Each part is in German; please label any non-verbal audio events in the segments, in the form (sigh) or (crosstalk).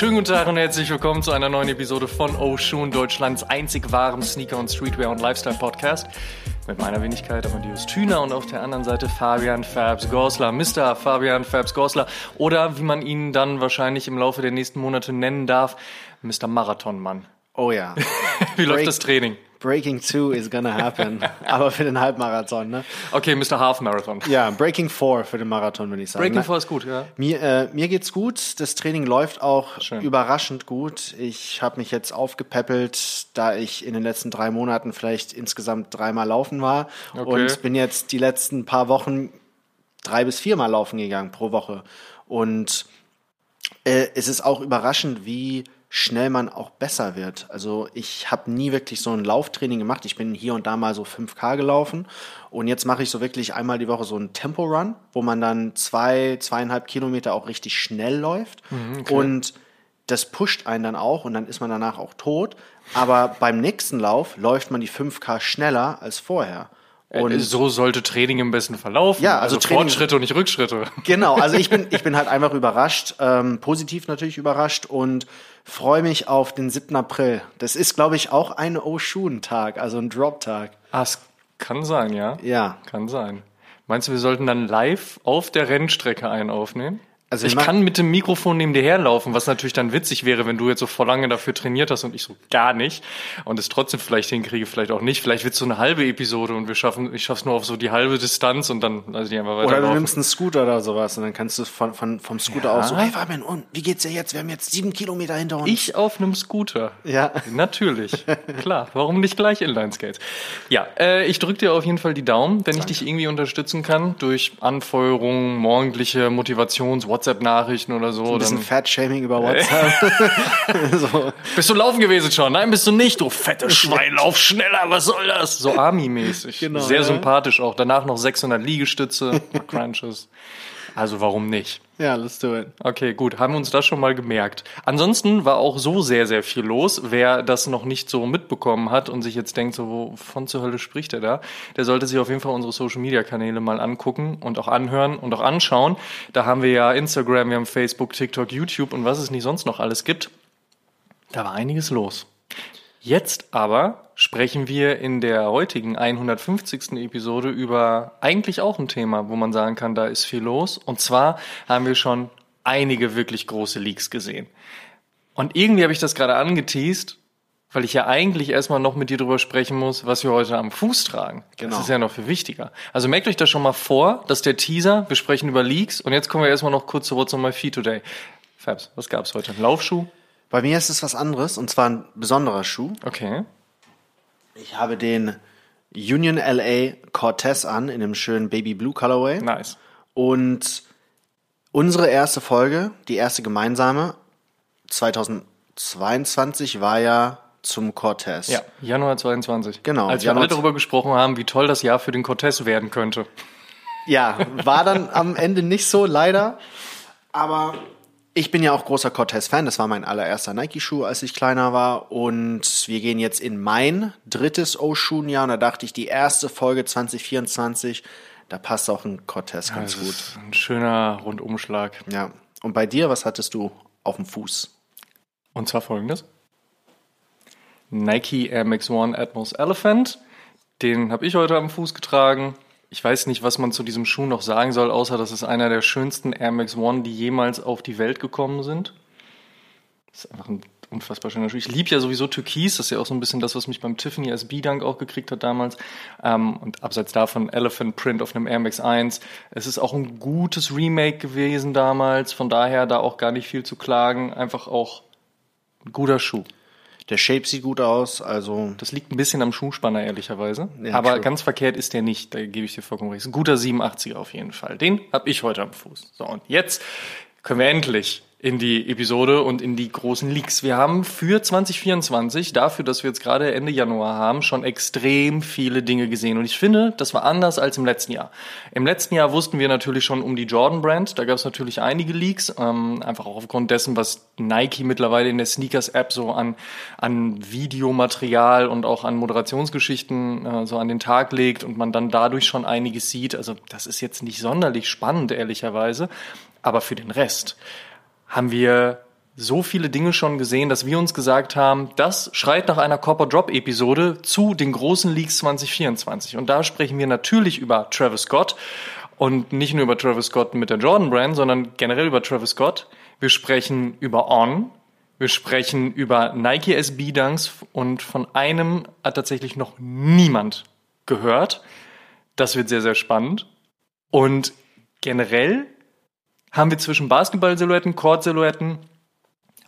Schönen guten Tag und herzlich willkommen zu einer neuen Episode von Oh Shoon, Deutschlands einzig wahrem Sneaker- und Streetwear- und Lifestyle-Podcast. Mit meiner Wenigkeit Amadeus Thüner und auf der anderen Seite Fabian Fabs Gorsler, Mr. Fabian Fabs Gorsler oder wie man ihn dann wahrscheinlich im Laufe der nächsten Monate nennen darf, Mr. Marathonmann. Oh ja. (laughs) Wie läuft Break- das Training? Breaking 2 is gonna happen. (laughs) Aber für den Halbmarathon, ne? Okay, Mr. Half Marathon. Ja, Breaking 4 für den Marathon, würde ich sagen. Breaking Na, Four ist gut, ja. Mir, äh, mir geht's gut. Das Training läuft auch Schön. überraschend gut. Ich habe mich jetzt aufgepäppelt, da ich in den letzten drei Monaten vielleicht insgesamt dreimal laufen war. Okay. Und bin jetzt die letzten paar Wochen drei bis viermal laufen gegangen pro Woche. Und äh, es ist auch überraschend, wie schnell man auch besser wird. Also ich habe nie wirklich so ein Lauftraining gemacht. Ich bin hier und da mal so 5K gelaufen und jetzt mache ich so wirklich einmal die Woche so einen Tempo-Run, wo man dann zwei, zweieinhalb Kilometer auch richtig schnell läuft und das pusht einen dann auch und dann ist man danach auch tot. Aber beim nächsten Lauf läuft man die 5K schneller als vorher. Und Und so sollte Training im besten verlaufen. Ja, also Training- Fortschritte und nicht Rückschritte. Genau, also ich bin, ich bin halt einfach überrascht, ähm, positiv natürlich überrascht und freue mich auf den 7. April. Das ist, glaube ich, auch ein Oshun-Tag, also ein Drop-Tag. Ah, es kann sein, ja. Ja. Kann sein. Meinst du, wir sollten dann live auf der Rennstrecke einen aufnehmen? Also ich kann mit dem Mikrofon neben dir herlaufen, was natürlich dann witzig wäre, wenn du jetzt so vor lange dafür trainiert hast und ich so gar nicht und es trotzdem vielleicht hinkriege, vielleicht auch nicht. Vielleicht wird so eine halbe Episode und wir schaffen, ich schaff's nur auf so die halbe Distanz und dann lasse ich einfach Oder du nimmst einen Scooter oder sowas und dann kannst du von, von, vom Scooter Ja. aus so, hey Fabian, und wie geht's dir jetzt? Wir haben jetzt sieben Kilometer hinter uns. Ich auf einem Scooter. Ja. Natürlich. (laughs) Klar. Warum nicht gleich Inline-Skates? Ja, äh, ich drücke dir auf jeden Fall die Daumen, wenn ich dich irgendwie unterstützen kann durch Anfeuerungen, morgendliche Motivations-, WhatsApp-Nachrichten oder so. ein bisschen Fat-Shaming über WhatsApp. (laughs) so. bist du laufen gewesen schon? Nein, bist du nicht, du fette Schwein, lauf schneller, was soll das? So Army-mäßig. Genau, Sehr ja. sympathisch auch. Danach noch 600 Liegestütze, (laughs) Crunches. Also warum nicht? Ja, let's do it. Okay, gut, haben wir uns das schon mal gemerkt. Ansonsten war auch so sehr, sehr viel los. Wer das noch nicht so mitbekommen hat und sich jetzt denkt, so, wovon zur Hölle spricht er da, der sollte sich auf jeden Fall unsere Social-Media-Kanäle mal angucken und auch anhören und auch anschauen. Da haben wir ja Instagram, wir haben Facebook, TikTok, YouTube und was es nicht sonst noch alles gibt. Da war einiges los. Jetzt aber sprechen wir in der heutigen 150. Episode über eigentlich auch ein Thema, wo man sagen kann, da ist viel los. Und zwar haben wir schon einige wirklich große Leaks gesehen. Und irgendwie habe ich das gerade angeteased, weil ich ja eigentlich erstmal noch mit dir drüber sprechen muss, was wir heute am Fuß tragen. Genau. Das ist ja noch viel wichtiger. Also merkt euch das schon mal vor, dass der Teaser, wir sprechen über Leaks und jetzt kommen wir erstmal noch kurz zu What's on my feet today. Fabs, was gab's heute? Ein Laufschuh? Bei mir ist es was anderes und zwar ein besonderer Schuh. Okay. Ich habe den Union LA Cortez an in dem schönen Baby Blue Colorway. Nice. Und unsere erste Folge, die erste gemeinsame, 2022 war ja zum Cortez. Ja, Januar 22. Genau, Als wir Januar alle darüber gesprochen haben, wie toll das Jahr für den Cortez werden könnte. Ja, war dann am Ende nicht so, leider. Aber ich bin ja auch großer Cortez-Fan. Das war mein allererster Nike-Schuh, als ich kleiner war. Und wir gehen jetzt in mein drittes O-Schuhen-Jahr. Und da dachte ich, die erste Folge 2024, da passt auch ein Cortez ganz Das gut. ein schöner Rundumschlag. Ja. Und bei dir, was hattest du auf dem Fuß? Und zwar folgendes. Nike Air Max One Atmos Elephant. Den habe ich heute am Fuß getragen. Ich weiß nicht, was man zu diesem Schuh noch sagen soll, außer dass es einer der schönsten Air Max One, die jemals auf die Welt gekommen sind. Das ist einfach ein unfassbar schöner Schuh. Ich liebe ja sowieso Türkis. Das ist ja auch so ein bisschen das, was mich beim Tiffany SB-Dank auch gekriegt hat damals. Ähm, und abseits davon Elephant Print auf einem Air Max 1. Es ist auch ein gutes Remake gewesen damals. Von daher da auch gar nicht viel zu klagen. Einfach auch ein guter Schuh. Der Shape sieht gut aus, also Das liegt ein bisschen am Schuhspanner, ehrlicherweise. Ja, Aber true. ganz verkehrt ist der nicht, da gebe ich dir vollkommen recht. Ist ein guter 87er auf jeden Fall. Den habe ich heute am Fuß. So, und jetzt können wir endlich in die Episode und in die großen Leaks. Wir haben für 2024, dafür, dass wir jetzt gerade Ende Januar haben, schon extrem viele Dinge gesehen. Und ich finde, das war anders als im letzten Jahr. Im letzten Jahr wussten wir natürlich schon um die Jordan Brand. Da gab es natürlich einige Leaks, ähm, einfach auch aufgrund dessen, was Nike mittlerweile in der Sneakers-App so an, an Videomaterial und auch an Moderationsgeschichten äh, so an den Tag legt und man dann dadurch schon einiges sieht. Also das ist jetzt nicht sonderlich spannend, ehrlicherweise. Aber für den Rest haben wir so viele Dinge schon gesehen, dass wir uns gesagt haben, das schreit nach einer Copper Drop Episode zu den großen Leaks 2024. Und da sprechen wir natürlich über Travis Scott und nicht nur über Travis Scott mit der Jordan Brand, sondern generell über Travis Scott. Wir sprechen über On. Wir sprechen über Nike SB Dunks und von einem hat tatsächlich noch niemand gehört. Das wird sehr, sehr spannend. Und generell haben wir zwischen Basketball-Silhouetten, Court-Silhouetten,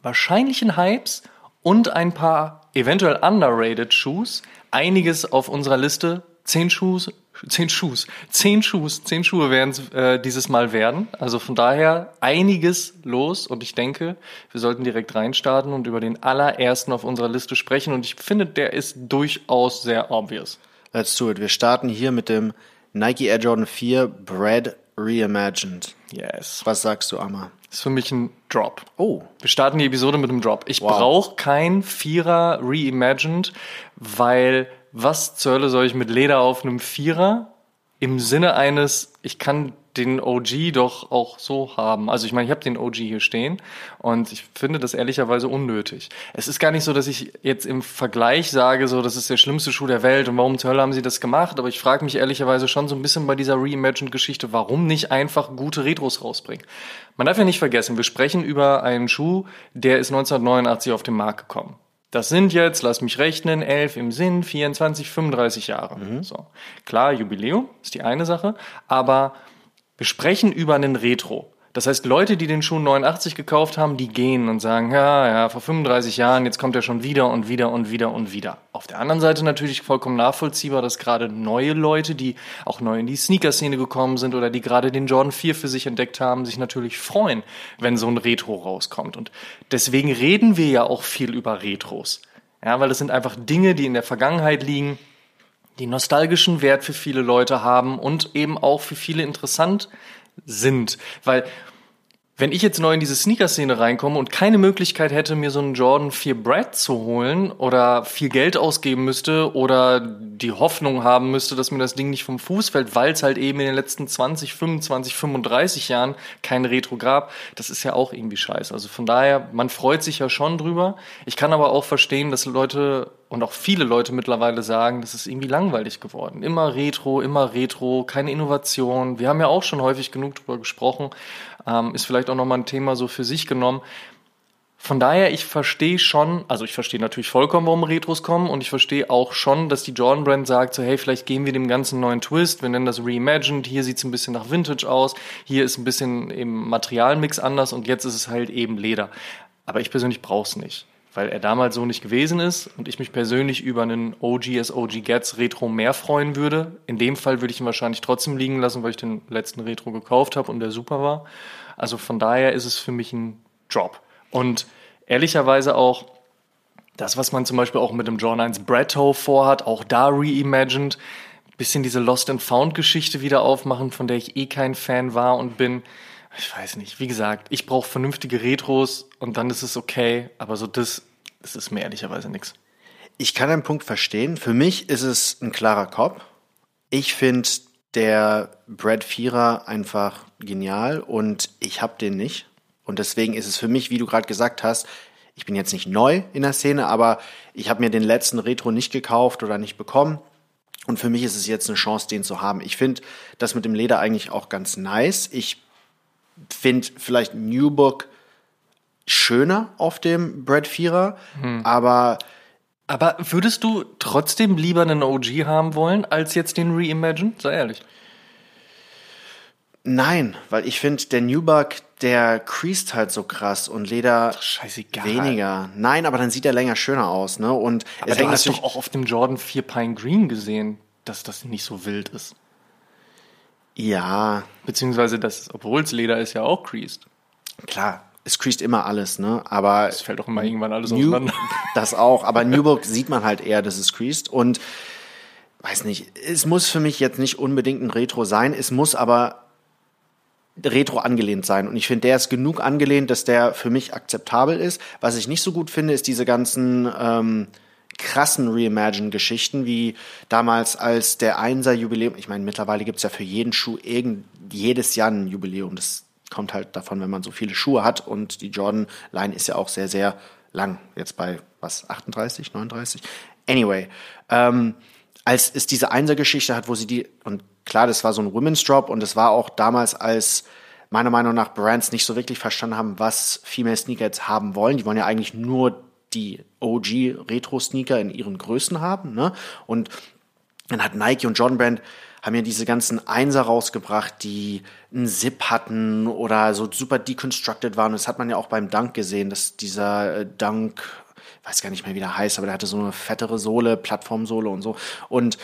wahrscheinlichen Hypes und ein paar eventuell underrated Shoes einiges auf unserer Liste. Zehn Schuhe, zehn Schuhe, zehn Schuhe, zehn Schuhe werden es äh, dieses Mal werden. Also von daher einiges los und ich denke, wir sollten direkt reinstarten und über den allerersten auf unserer Liste sprechen und ich finde, der ist durchaus sehr obvious. Let's do it. Wir starten hier mit dem Nike Air Jordan 4 Bread Reimagined. Yes. Was sagst du, Amma? ist für mich ein Drop. Oh. Wir starten die Episode mit einem Drop. Ich Wow. brauche kein Vierer Reimagined, weil was zur Hölle soll ich mit Leder auf einem Vierer im Sinne eines, ich kann den OG doch auch so haben. Also ich meine, ich habe den OG hier stehen und ich finde das ehrlicherweise unnötig. Es ist gar nicht so, dass ich jetzt im Vergleich sage, so das ist der schlimmste Schuh der Welt und warum zur Hölle haben sie das gemacht, aber ich frage mich ehrlicherweise schon so ein bisschen bei dieser Reimagined-Geschichte, warum nicht einfach gute Retros rausbringen. Man darf ja nicht vergessen, wir sprechen über einen Schuh, der ist 1989 auf den Markt gekommen. Das sind jetzt, lass mich rechnen, 11 im Sinn, 24, 35 Jahre. So. Klar, Jubiläum ist die eine Sache, aber wir sprechen über einen Retro. Das heißt, Leute, die den Schuh 89 gekauft haben, die gehen und sagen, ja, ja, vor 35 Jahren, jetzt kommt er schon wieder und wieder und wieder und wieder. Auf der anderen Seite natürlich vollkommen nachvollziehbar, dass gerade neue Leute, die auch neu in die Sneaker-Szene gekommen sind oder die gerade den Jordan 4 für sich entdeckt haben, sich natürlich freuen, wenn so ein Retro rauskommt. Und deswegen reden wir ja auch viel über Retros. Ja, weil das sind einfach Dinge, die in der Vergangenheit liegen, die nostalgischen Wert für viele Leute haben und eben auch für viele interessant sind. Weil wenn ich jetzt neu in diese Sneaker-Szene reinkomme und keine Möglichkeit hätte, mir so einen Jordan 4 Brad zu holen oder viel Geld ausgeben müsste oder die Hoffnung haben müsste, dass mir das Ding nicht vom Fuß fällt, weil es halt eben in den letzten 20, 25, 35 Jahren kein Retro gab, das ist ja auch irgendwie scheiße. Also von daher, man freut sich ja schon drüber. Ich kann aber auch verstehen, dass Leute und auch viele Leute mittlerweile sagen, das ist irgendwie langweilig geworden. Immer Retro, immer Retro, keine Innovation. Wir haben ja auch schon häufig genug drüber gesprochen. Ähm, ist vielleicht auch nochmal ein Thema so für sich genommen. Von daher, ich verstehe schon, also ich verstehe natürlich vollkommen, warum Retros kommen und ich verstehe auch schon, dass die Jordan Brand sagt, so hey, vielleicht geben wir dem ganzen neuen Twist, wir nennen das Reimagined, hier sieht's ein bisschen nach Vintage aus, hier ist ein bisschen im Materialmix anders und jetzt ist es halt eben Leder. Aber ich persönlich brauch's nicht, weil er damals so nicht gewesen ist und ich mich persönlich über einen OG as OG Gets Retro mehr freuen würde. In dem Fall würde ich ihn wahrscheinlich trotzdem liegen lassen, weil ich den letzten Retro gekauft habe und der super war. Also von daher ist es für mich ein Drop. Und ehrlicherweise auch das, was man zum Beispiel auch mit dem John 1 Bretto vorhat, auch da reimagined, bisschen diese Lost and Found Geschichte wieder aufmachen, von der ich eh kein Fan war und bin. Ich weiß nicht. Wie gesagt, ich brauche vernünftige Retros und dann ist es okay, aber so das, das ist mir ehrlicherweise nichts. Ich kann einen Punkt verstehen. Für mich ist es ein klarer Kopf. Ich finde der Brad Vierer einfach genial und ich habe den nicht. Und deswegen ist es für mich, wie du gerade gesagt hast, ich bin jetzt nicht neu in der Szene, aber ich habe mir den letzten Retro nicht gekauft oder nicht bekommen. Und für mich ist es jetzt eine Chance, den zu haben. Ich finde das mit dem Leder eigentlich auch ganz nice. Ich finde vielleicht New Book schöner auf dem Brad Vierer, aber Aber würdest du trotzdem lieber einen OG haben wollen, als jetzt den Reimagine? Sei ehrlich. Nein, weil ich finde, der Newbuck, der creased halt so krass und Leder Scheißegal. weniger. Nein, aber dann sieht er länger schöner aus, ne? Und Aber du hast doch auch auf dem Jordan 4 Pine Green gesehen, dass das nicht so wild ist. Ja, Beziehungsweise, das, obwohl es Leder ist, ja auch creased. klar, es creased immer alles, ne? Aber Es fällt auch immer irgendwann alles New, auseinander. (laughs) das auch, aber Newburgh sieht man halt eher, dass es creased und weiß nicht, es muss für mich jetzt nicht unbedingt ein Retro sein, es muss aber Retro angelehnt sein und ich finde, der ist genug angelehnt, dass der für mich akzeptabel ist. Was ich nicht so gut finde, ist diese ganzen ähm, krassen Reimagine-Geschichten, wie damals als der Einser-Jubiläum, ich meine, mittlerweile gibt's ja für jeden Schuh irgend, jedes Jahr ein Jubiläum, das kommt halt davon, wenn man so viele Schuhe hat und die Jordan-Line ist ja auch sehr, sehr lang. Jetzt bei was, 38, 39? Anyway, ähm, als es diese Einser-Geschichte hat, wo sie die, und klar, das war so ein Women's Drop und es war auch damals, als meiner Meinung nach Brands nicht so wirklich verstanden haben, was Female Sneaker jetzt haben wollen. Die wollen ja eigentlich nur die OG Retro Sneaker in ihren Größen haben, ne? Und dann hat Nike und Jordan Brand haben ja diese ganzen Einser rausgebracht, die einen Zip hatten oder so super deconstructed waren. Das hat man ja auch beim Dunk gesehen, dass dieser äh, Dunk, weiß gar nicht mehr, wie der heißt, aber der hatte so eine fettere Sohle, Plattformsohle und so. Und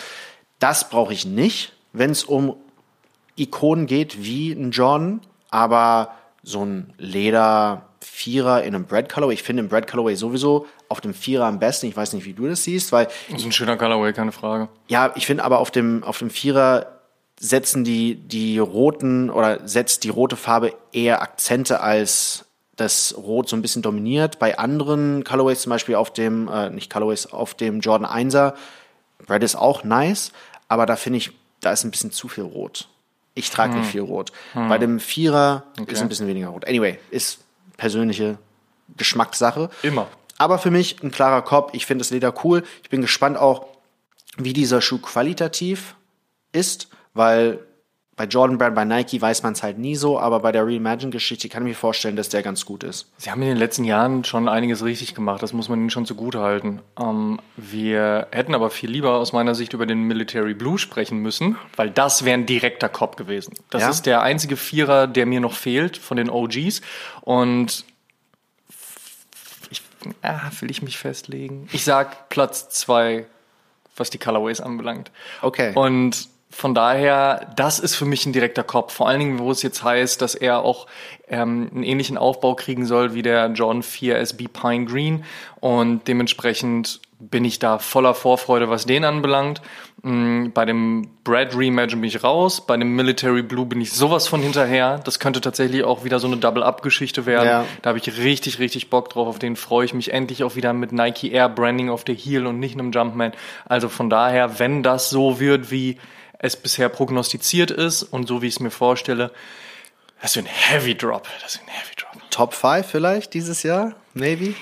das brauche ich nicht, wenn es um Ikonen geht wie ein Jordan, aber so ein Leder Vierer in einem Bread Colorway. Ich finde im Bread Colorway sowieso auf dem Vierer am besten. Ich weiß nicht, wie du das siehst, weil. Das ist ein schöner Colorway, keine Frage. Ja, ich finde aber auf dem, auf dem Vierer setzen die, die roten oder setzt die rote Farbe eher Akzente als das Rot so ein bisschen dominiert. Bei anderen Colorways, zum Beispiel auf dem, äh, nicht Colorways, auf dem Jordan 1er, Bread ist auch nice, aber da finde ich, da ist ein bisschen zu viel Rot. Ich trage hm. nicht viel Rot. Hm. Bei dem Vierer okay. ist ein bisschen weniger Rot. Anyway, ist persönliche Geschmackssache. Immer. Aber für mich ein klarer Kopf. Ich finde das Leder cool. Ich bin gespannt auch, wie dieser Schuh qualitativ ist, weil bei Jordan Brand, bei Nike weiß man es halt nie so, aber bei der Reimagine-Geschichte kann ich mir vorstellen, dass der ganz gut ist. Sie haben in den letzten Jahren schon einiges richtig gemacht, das muss man ihnen schon zugute halten. Ähm, wir hätten aber viel lieber aus meiner Sicht über den Military Blue sprechen müssen, weil das wäre ein direkter Cop gewesen. Das ja? ist der einzige Vierer, der mir noch fehlt von den OGs und ich, ah, will ich mich festlegen? Ich sag Platz zwei, was die Colorways anbelangt. Okay. Und von daher, das ist für mich ein direkter Kopf. Vor allen Dingen, wo es jetzt heißt, dass er auch ähm, einen ähnlichen Aufbau kriegen soll wie der John 4 SB Pine Green. Und dementsprechend bin ich da voller Vorfreude, was den anbelangt. Mhm, bei dem Brad Reimagine bin ich raus. Bei dem Military Blue bin ich sowas von hinterher. Das könnte tatsächlich auch wieder so eine Double-Up-Geschichte werden. Ja. Da habe ich richtig, richtig Bock drauf. Auf den freue ich mich endlich auch wieder mit Nike Air Branding auf der Heel und nicht einem Jumpman. Also von daher, wenn das so wird wie es bisher prognostiziert ist und so wie ich es mir vorstelle, das ist ein Heavy Drop. Das ist ein Heavy Drop. Top 5 vielleicht dieses Jahr? Maybe?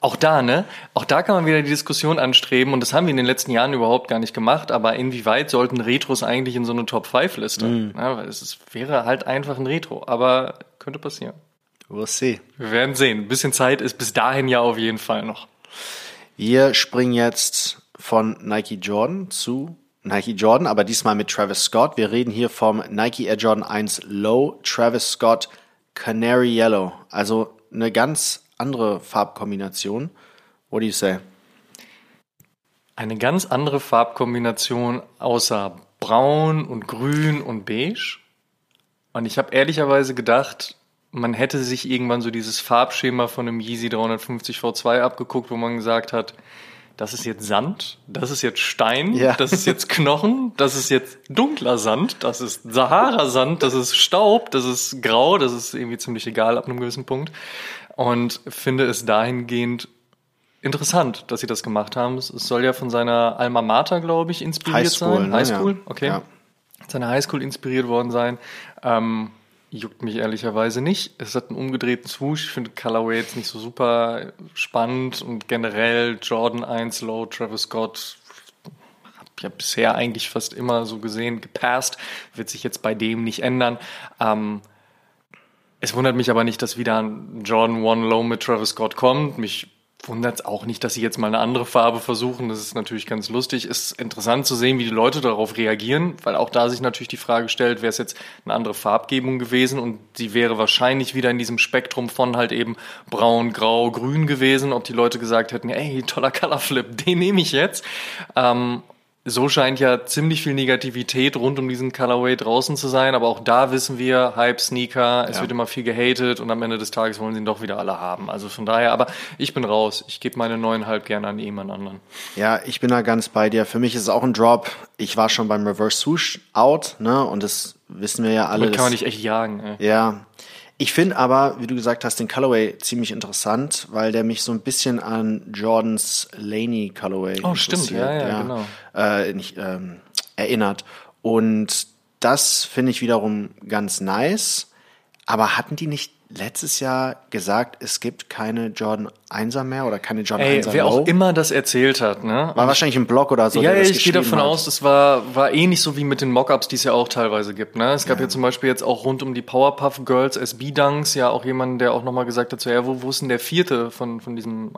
Auch da, ne? Auch da kann man wieder die Diskussion anstreben und das haben wir in den letzten Jahren überhaupt gar nicht gemacht, aber inwieweit sollten Retros eigentlich in so eine Top 5 Liste? Mm. Ja, weil es ist, wäre halt einfach ein Retro, aber könnte passieren. We'll see. Wir werden sehen. Ein bisschen Zeit ist bis dahin ja auf jeden Fall noch. Wir springen jetzt von Nike Jordan zu Nike Jordan, aber diesmal mit Travis Scott. Wir reden hier vom Nike Air Jordan 1 Low Travis Scott Canary Yellow. Also eine ganz andere Farbkombination. What do you say? Eine ganz andere Farbkombination außer Braun und Grün und Beige. Und ich habe ehrlicherweise gedacht, man hätte sich irgendwann so dieses Farbschema von einem Yeezy 350 V2 abgeguckt, wo man gesagt hat, das ist jetzt Sand, das ist jetzt Stein, ja. das ist jetzt Knochen, das ist jetzt dunkler Sand, das ist Sahara-Sand, das ist Staub, das ist Grau, das ist irgendwie ziemlich egal ab einem gewissen Punkt. Und finde es dahingehend interessant, dass sie das gemacht haben. Es soll ja von seiner Alma Mater, glaube ich, inspiriert Highschool, sein. Ne? Highschool, okay. Ja. Seine Highschool inspiriert worden sein. Ähm, Juckt mich ehrlicherweise nicht. Es hat einen umgedrehten Swoosh. Ich finde Colorway jetzt nicht so super spannend und generell Jordan 1 Low, Travis Scott habe ja bisher eigentlich fast immer so gesehen, gepasst. Wird sich jetzt bei dem nicht ändern. Ähm, es wundert mich aber nicht, dass wieder ein Jordan 1 Low mit Travis Scott kommt. Mich wundert es auch nicht, dass sie jetzt mal eine andere Farbe versuchen. Das ist natürlich ganz lustig. Ist interessant zu sehen, wie die Leute darauf reagieren, weil auch da sich natürlich die Frage stellt, wäre es jetzt eine andere Farbgebung gewesen und sie wäre wahrscheinlich wieder in diesem Spektrum von halt eben braun, grau, grün gewesen, ob die Leute gesagt hätten, ey, toller Colorflip, den nehme ich jetzt. Ähm, so scheint ja ziemlich viel Negativität rund um diesen Colorway draußen zu sein, aber auch da wissen wir, Hype, Sneaker, es ja. wird immer viel gehatet und am Ende des Tages wollen sie ihn doch wieder alle haben. Also von daher, aber ich bin raus. Ich gebe meine neuneinhalb gerne an jemand anderen. Ja, ich bin da ganz bei dir. Für mich ist es auch ein Drop. Ich war schon beim Reverse Swoosh out, ne, und das wissen wir ja alle. Damit kann man nicht echt jagen, ey. Ja, ich finde aber, wie du gesagt hast, den Colorway ziemlich interessant, weil der mich so ein bisschen an Jordans Laney Colorway oh, stimmt, ja, ja, ja, genau. Äh, nicht, ähm, erinnert. Und das finde ich wiederum ganz nice. Aber hatten die nicht letztes Jahr gesagt, es gibt keine Jordan 1er mehr oder keine Jordan Ey, 1er wer Low? auch immer das erzählt hat, ne? War wahrscheinlich ein Blog oder so. Ja, ja, ich gehe davon hat. aus, das war, war ähnlich so wie mit den Mockups, die es ja auch teilweise gibt. Ne? Es gab ja. zum Beispiel jetzt auch rund um die Powerpuff Girls SB Dunks ja auch jemanden, der auch nochmal gesagt hat, so, ja, wo, wo ist denn der vierte von, von diesem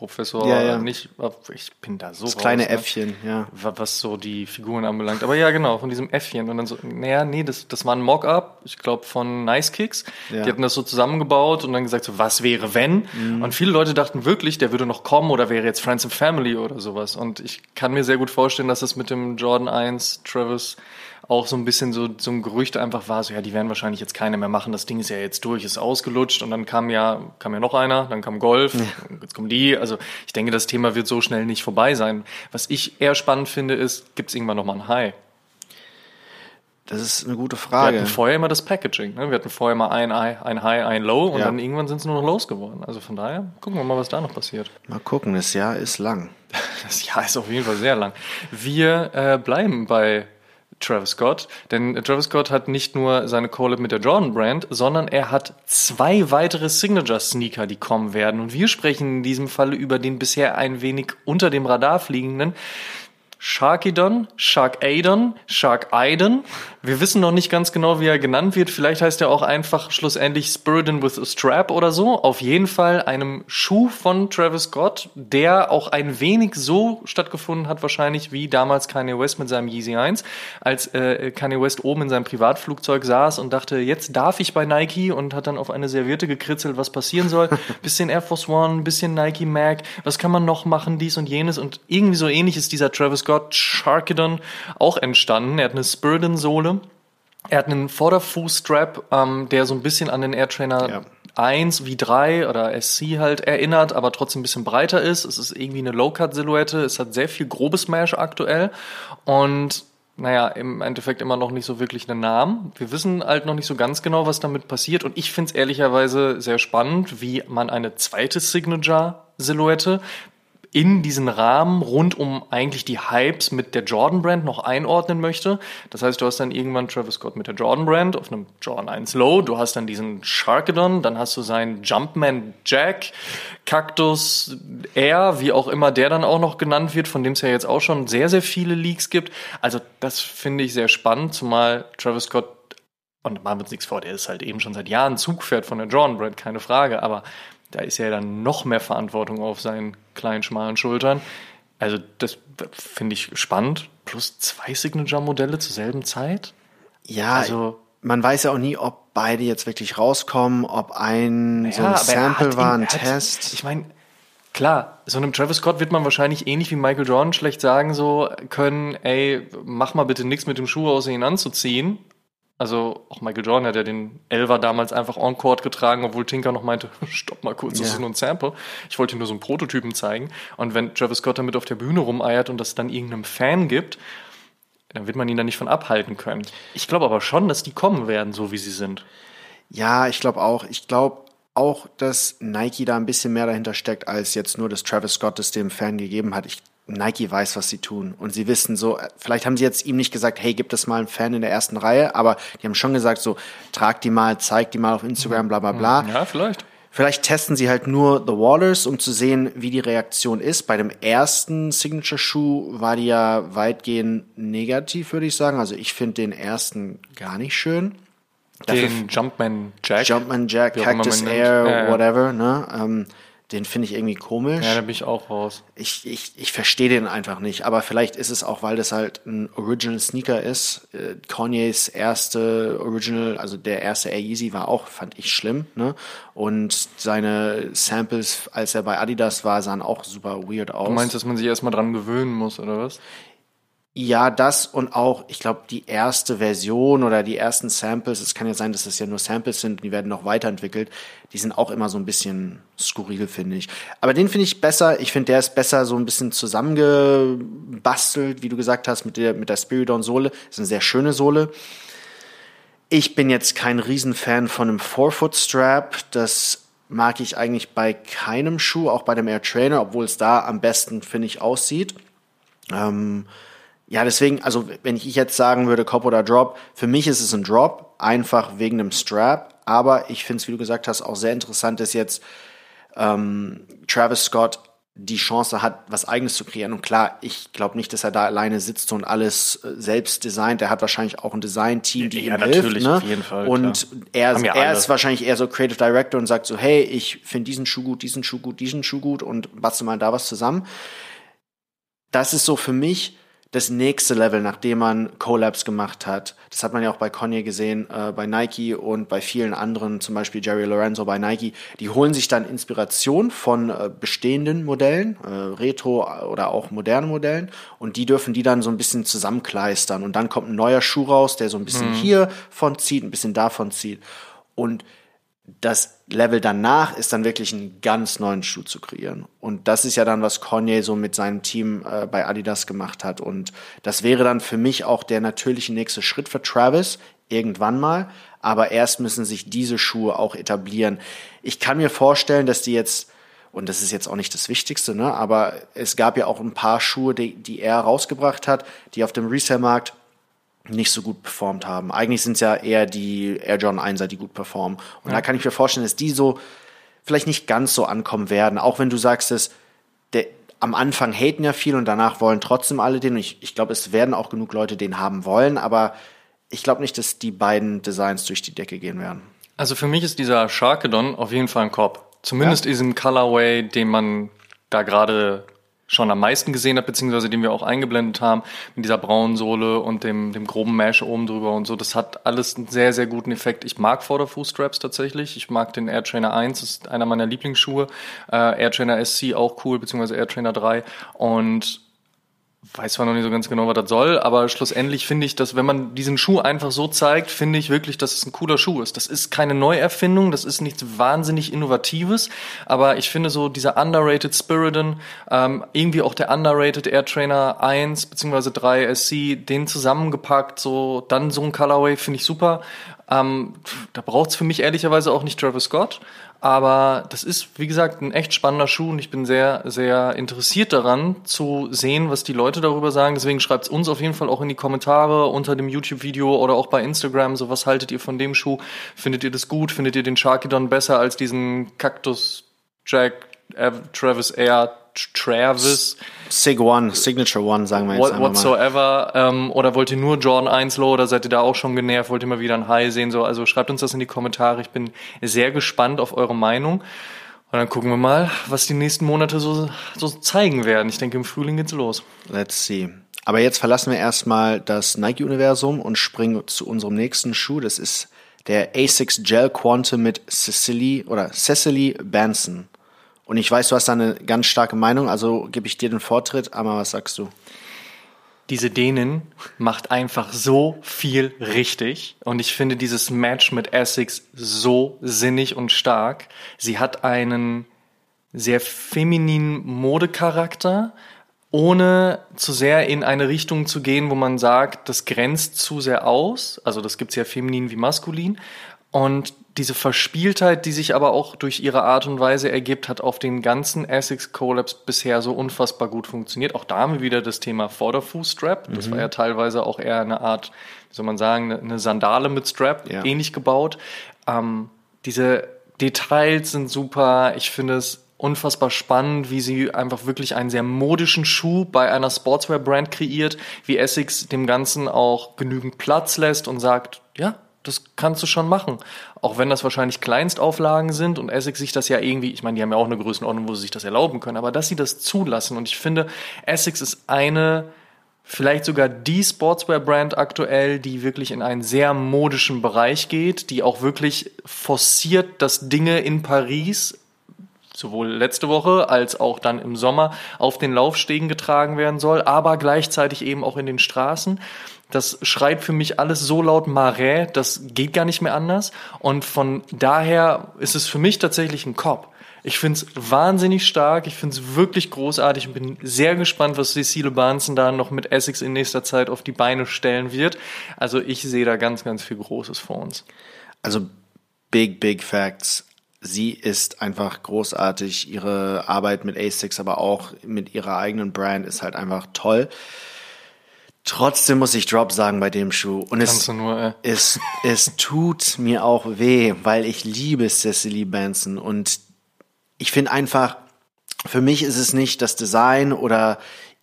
Affenprofessor? Ja, ja. Nicht, ich bin da so Das raus, kleine ne? Äffchen, ja. wa- was so die Figuren anbelangt. Aber ja, genau, von diesem Äffchen. Und dann so, naja, nee, das, das war ein Mock-up, ich glaube, von Nice Kicks. Ja. Die hatten das so zusammengebaut und dann gesagt, so, was wäre, wenn? Mhm. Und viele Leute dachten wirklich, der würde noch kommen oder wäre jetzt Friends and Family oder sowas. Und ich kann mir sehr gut vorstellen, dass das mit dem Jordan 1 Travis auch so ein bisschen so, so ein Gerücht einfach war, so ja, die werden wahrscheinlich jetzt keine mehr machen, das Ding ist ja jetzt durch, ist ausgelutscht und dann kam ja, kam ja noch einer, dann kam Golf, jetzt kommen die, also ich denke, das Thema wird so schnell nicht vorbei sein. Was ich eher spannend finde, ist, gibt es irgendwann nochmal ein High? Das ist eine gute Wir Frage. hatten vorher immer das Packaging, ne? wir hatten vorher mal ein, High- ein High, ein Low und Ja. dann irgendwann sind es nur noch Lows geworden. Also von daher, gucken wir mal, was da noch passiert. Mal gucken, das Jahr ist lang. (laughs) Das Jahr ist auf jeden Fall sehr lang. Wir äh, bleiben bei Travis Scott, denn Travis Scott hat nicht nur seine Collab mit der Jordan Brand, sondern er hat zwei weitere Signature Sneaker, die kommen werden. Und wir sprechen in diesem Falle über den bisher ein wenig unter dem Radar fliegenden Sharkidon, Sharkadon, Sharkidon. Wir wissen noch nicht ganz genau, wie er genannt wird. Vielleicht heißt er auch einfach schlussendlich Spiridon with a Strap oder so. Auf jeden Fall einem Schuh von Travis Scott, der auch ein wenig so stattgefunden hat wahrscheinlich wie damals Kanye West mit seinem Yeezy 1, als äh, Kanye West oben in seinem Privatflugzeug saß und dachte, jetzt darf ich bei Nike und hat dann auf eine Serviette gekritzelt, was passieren soll. (laughs) bisschen Air Force One, bisschen Nike Mac, was kann man noch machen, dies und jenes und irgendwie so ähnlich ist dieser Travis Scott Sharkidon auch entstanden. Er hat eine Spiridon-Sohle. Er hat einen Vorderfußstrap, ähm, der so ein bisschen an den Air Trainer Ja. 1 wie 3 oder SC halt erinnert, aber trotzdem ein bisschen breiter ist. Es ist irgendwie eine Low-Cut-Silhouette. Es hat sehr viel grobes Mesh aktuell und naja, im Endeffekt immer noch nicht so wirklich einen Namen. Wir wissen halt noch nicht so ganz genau, was damit passiert. Und ich finde es ehrlicherweise sehr spannend, wie man eine zweite Signature-Silhouette in diesen Rahmen rund um eigentlich die Hypes mit der Jordan Brand noch einordnen möchte. Das heißt, du hast dann irgendwann Travis Scott mit der Jordan Brand auf einem Jordan 1 Low, du hast dann diesen Sharkadon, dann hast du seinen Jumpman Jack, Cactus Air, wie auch immer der dann auch noch genannt wird, von dem es ja jetzt auch schon sehr, sehr viele Leaks gibt. Also das finde ich sehr spannend, zumal Travis Scott und machen wir uns nichts vor, der ist halt eben schon seit Jahren Zugpferd von der Jordan Brand, keine Frage, aber da ist ja dann noch mehr Verantwortung auf seinen kleinen, schmalen Schultern. Also das finde ich spannend. Plus zwei Signature-Modelle zur selben Zeit. Ja, Also- man weiß ja auch nie, ob beide jetzt wirklich rauskommen, ob ein so ein Sample war, ihn- ein hat- Test. Ich meine, klar, so einem Travis Scott wird man wahrscheinlich ähnlich wie Michael Jordan schlecht sagen so können, ey, mach mal bitte nichts mit dem Schuh aus, ihn anzuziehen. Also auch Michael Jordan hat ja den Elver damals einfach on Court getragen, obwohl Tinker noch meinte, (laughs) stopp mal kurz, das Ja. ist nur ein Sample. Ich wollte nur so einen Prototypen zeigen. Und wenn Travis Scott damit auf der Bühne rumeiert und das dann irgendeinem Fan gibt, dann wird man ihn da nicht von abhalten können. Ich glaube aber schon, dass die kommen werden, so wie sie sind. Ja, ich glaube auch. Ich glaube auch, dass Nike da ein bisschen mehr dahinter steckt, als jetzt nur das Travis Scott es dem Fan gegeben hat. Ich, Nike weiß, was sie tun. Und sie wissen so, äh, vielleicht haben sie jetzt ihm nicht gesagt, hey, gibt es mal einen Fan in der ersten Reihe, aber die haben schon gesagt, so, trag die mal, zeig die mal auf Instagram, bla bla bla. Ja, vielleicht. Vielleicht testen sie halt nur The Waters, um zu sehen, wie die Reaktion ist. Bei dem ersten Signature-Schuh war die ja weitgehend negativ, würde ich sagen. Also ich finde den ersten gar nicht schön. Dafür Den Jumpman Jack. Jumpman Jack, Cactus. Air, Ja, ja. whatever, ne? Ähm, den finde ich irgendwie komisch. Ja, da bin ich auch raus. Ich, ich, ich verstehe den einfach nicht. Aber vielleicht ist es auch, weil das halt ein Original Sneaker ist. Äh, Kanyes erste Original, also der erste Air Yeezy war auch, fand ich schlimm. Ne? Und seine Samples, als er bei Adidas war, sahen auch super weird aus. Du meinst, dass man sich erstmal dran gewöhnen muss, oder was? Ja, das und auch, ich glaube, die erste Version oder die ersten Samples, es kann ja sein, dass das ja nur Samples sind, die werden noch weiterentwickelt, die sind auch immer so ein bisschen skurril, finde ich. Aber den finde ich besser, ich finde, der ist besser so ein bisschen zusammengebastelt, wie du gesagt hast, mit der, mit der Spiridon-Sohle. ist eine sehr schöne Sohle. Ich bin jetzt kein Riesenfan von einem Forefoot-Strap, das mag ich eigentlich bei keinem Schuh, auch bei dem Air Trainer, obwohl es da am besten, finde ich, aussieht. Ähm, ja, deswegen, also wenn ich jetzt sagen würde, Cop oder Drop, für mich ist es ein Drop. einfach wegen dem Strap. Aber ich finde es, wie du gesagt hast, auch sehr interessant, dass jetzt ähm, Travis Scott die Chance hat, was Eigenes zu kreieren. Und klar, ich glaube nicht, dass er da alleine sitzt und alles äh, selbst designt. Er hat wahrscheinlich auch ein Design-Team, die Ja, ihm hilft. natürlich, Ne? auf jeden Fall, Und er, ja er alle. ist wahrscheinlich eher so Creative Director und sagt so, hey, ich finde diesen Schuh gut, diesen Schuh gut, diesen Schuh gut und bastel mal da was zusammen. Das ist so für mich das nächste Level, nachdem man Collabs gemacht hat. Das hat man ja auch bei Kanye gesehen, äh, bei Nike und bei vielen anderen, zum Beispiel Jerry Lorenzo bei Nike. Die holen sich dann Inspiration von äh, bestehenden Modellen, äh, Retro oder auch modernen Modellen, und die dürfen die dann so ein bisschen zusammenkleistern. Und dann kommt ein neuer Schuh raus, der so ein bisschen hiervon zieht, ein bisschen davon zieht. Und das Level danach ist dann wirklich einen ganz neuen Schuh zu kreieren. Und das ist ja dann, was Kanye so mit seinem Team äh, bei Adidas gemacht hat. Und das wäre dann für mich auch der natürliche nächste Schritt für Travis, irgendwann mal. Aber erst müssen sich diese Schuhe auch etablieren. Ich kann mir vorstellen, dass die jetzt, und das ist jetzt auch nicht das Wichtigste, ne, aber es gab ja auch ein paar Schuhe, die, die er rausgebracht hat, die auf dem Resale-Markt nicht so gut performt haben. Eigentlich sind es ja eher die Air Jordan 1er, die gut performen. Und da kann ich mir vorstellen, dass die so vielleicht nicht ganz so ankommen werden. Auch wenn du sagst, dass der, am Anfang haten ja viel und danach wollen trotzdem alle den. Und ich, ich glaube, es werden auch genug Leute den haben wollen, aber ich glaube nicht, dass die beiden Designs durch die Decke gehen werden. Also für mich ist dieser Sharkedon auf jeden Fall ein Korb. Zumindest diesem Colorway, den man da gerade schon am meisten gesehen hat, beziehungsweise den wir auch eingeblendet haben, mit dieser braunen Sohle und dem, dem groben Mesh oben drüber und so. Das hat alles einen sehr, sehr guten Effekt. Ich mag Vorderfußstraps tatsächlich. Ich mag den Air Trainer 1, das ist einer meiner Lieblingsschuhe. Äh, Air Trainer SC auch cool, beziehungsweise Air Trainer 3. Und weiß zwar noch nicht so ganz genau, was das soll, aber schlussendlich finde ich, dass wenn man diesen Schuh einfach so zeigt, finde ich wirklich, dass es ein cooler Schuh ist. Das ist keine Neuerfindung, das ist nichts wahnsinnig Innovatives, aber ich finde so dieser underrated Spiridon, ähm, irgendwie auch der underrated Air Trainer 1 bzw. 3 SC, den zusammengepackt, so dann so ein Colorway finde ich super. Ähm, da braucht's für mich ehrlicherweise auch nicht Travis Scott. Aber das ist, wie gesagt, ein echt spannender Schuh und ich bin sehr, sehr interessiert daran zu sehen, was die Leute darüber sagen. Deswegen schreibt's uns auf jeden Fall auch in die Kommentare unter dem YouTube-Video oder auch bei Instagram. So, was haltet ihr von dem Schuh? Findet ihr das gut? Findet ihr den Sharkidon besser als diesen Cactus Jack Travis Air Travis? Sig One, Signature One, sagen wir jetzt What, whatsoever. Ähm, oder wollt ihr nur Jordan 1 Low oder seid ihr da auch schon genervt? Wollt ihr mal wieder ein High sehen? So, also schreibt uns das in die Kommentare. Ich bin sehr gespannt auf eure Meinung. Und dann gucken wir mal, was die nächsten Monate so, so zeigen werden. Ich denke, im Frühling geht's los. Let's see. Aber jetzt verlassen wir erstmal das Nike-Universum und springen zu unserem nächsten Schuh. Das ist der Asics Gel Quantum mit Cecily oder Cecily Benson. Und ich weiß, du hast da eine ganz starke Meinung, also gebe ich dir den Vortritt. Aber was sagst du? Diese Dänin macht einfach so viel richtig. Und ich finde dieses Match mit Essex so sinnig und stark. Sie hat einen sehr femininen Modecharakter, ohne zu sehr in eine Richtung zu gehen, wo man sagt, das grenzt zu sehr aus. Also das gibt's ja feminin wie maskulin. Und diese Verspieltheit, die sich aber auch durch ihre Art und Weise ergibt, hat auf den ganzen Essex Collabs bisher so unfassbar gut funktioniert. Auch da haben wir wieder das Thema Vorderfußstrap. Das war ja teilweise auch eher eine Art, wie soll man sagen, eine Sandale mit Strap, Ja. ähnlich gebaut. Ähm, diese Details sind super. Ich finde es unfassbar spannend, wie sie einfach wirklich einen sehr modischen Schuh bei einer Sportswear-Brand kreiert, wie Essex dem Ganzen auch genügend Platz lässt und sagt, ja, das kannst du schon machen. Auch wenn das wahrscheinlich Kleinstauflagen sind und Essex sich das ja irgendwie, ich meine, die haben ja auch eine Größenordnung, wo sie sich das erlauben können, aber dass sie das zulassen und ich finde, Essex ist eine vielleicht sogar die Sportswear-Brand aktuell, die wirklich in einen sehr modischen Bereich geht, die auch wirklich forciert, dass Dinge in Paris sowohl letzte Woche als auch dann im Sommer auf den Laufstegen getragen werden soll, aber gleichzeitig eben auch in den Straßen. Das schreit für mich alles so laut Marais, das geht gar nicht mehr anders. Und von daher ist es für mich tatsächlich ein Kopf. Ich find's wahnsinnig stark, ich find's wirklich großartig und bin sehr gespannt, was Cecile Barnson da noch mit Essex in nächster Zeit auf die Beine stellen wird. Also ich sehe da ganz, ganz viel Großes vor uns. Also big, big facts. Sie ist einfach großartig. Ihre Arbeit mit Asics, aber auch mit ihrer eigenen Brand ist halt einfach toll. Trotzdem muss ich Drop sagen bei dem Schuh. Und es, Kannst du nur, äh. es, es tut mir auch weh, weil ich liebe Cecily Benson. Und ich finde einfach, für mich ist es nicht das Design oder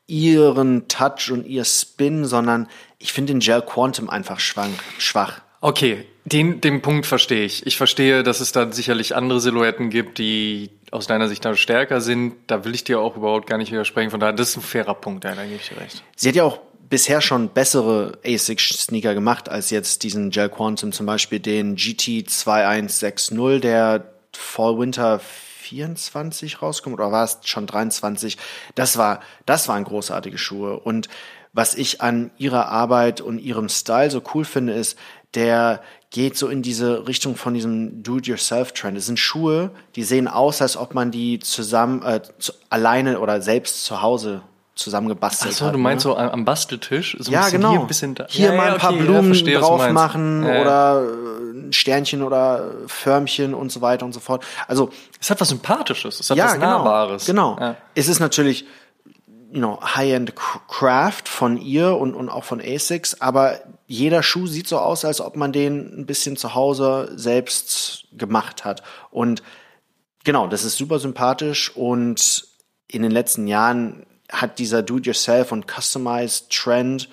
ihren Touch und ihr Spin, sondern ich finde den Gel Quantum einfach schwach. schwach. Okay, den, den Punkt verstehe ich. Ich verstehe, dass es da sicherlich andere Silhouetten gibt, die aus deiner Sicht da stärker sind. Da will ich dir auch überhaupt gar nicht widersprechen. Von daher, das ist ein fairer Punkt, da gebe ich dir recht. Sie hat ja auch bisher schon bessere ASIC-Sneaker gemacht als jetzt diesen Gel Quantum, zum Beispiel den GT 2160, der Fall Winter 24 rauskommt, oder war es schon 23? Das war, das waren großartige Schuhe. Und was ich an ihrer Arbeit und ihrem Style so cool finde, ist, der geht so in diese Richtung von diesem Do-it-yourself-Trend. Es sind Schuhe, die sehen aus, als ob man die zusammen, äh, zu, alleine oder selbst zu Hause zusammengebastelt Ach so, hat. du meinst ne? so am Basteltisch? So ein Ja, genau. Hier, ein bisschen da. Hier Ja, mal ein paar okay, Blumen verstehe, drauf machen Ja, oder äh, ein Sternchen oder Förmchen und so weiter und so fort. Also Es hat was Sympathisches, es hat was genau, Nahbares. Genau. Es ist natürlich you know, High-End Craft von ihr und, und auch von ASICS, aber jeder Schuh sieht so aus, als ob man den ein bisschen zu Hause selbst gemacht hat. Und genau, das ist super sympathisch und in den letzten Jahren hat dieser Do-it-yourself und Customized Trend,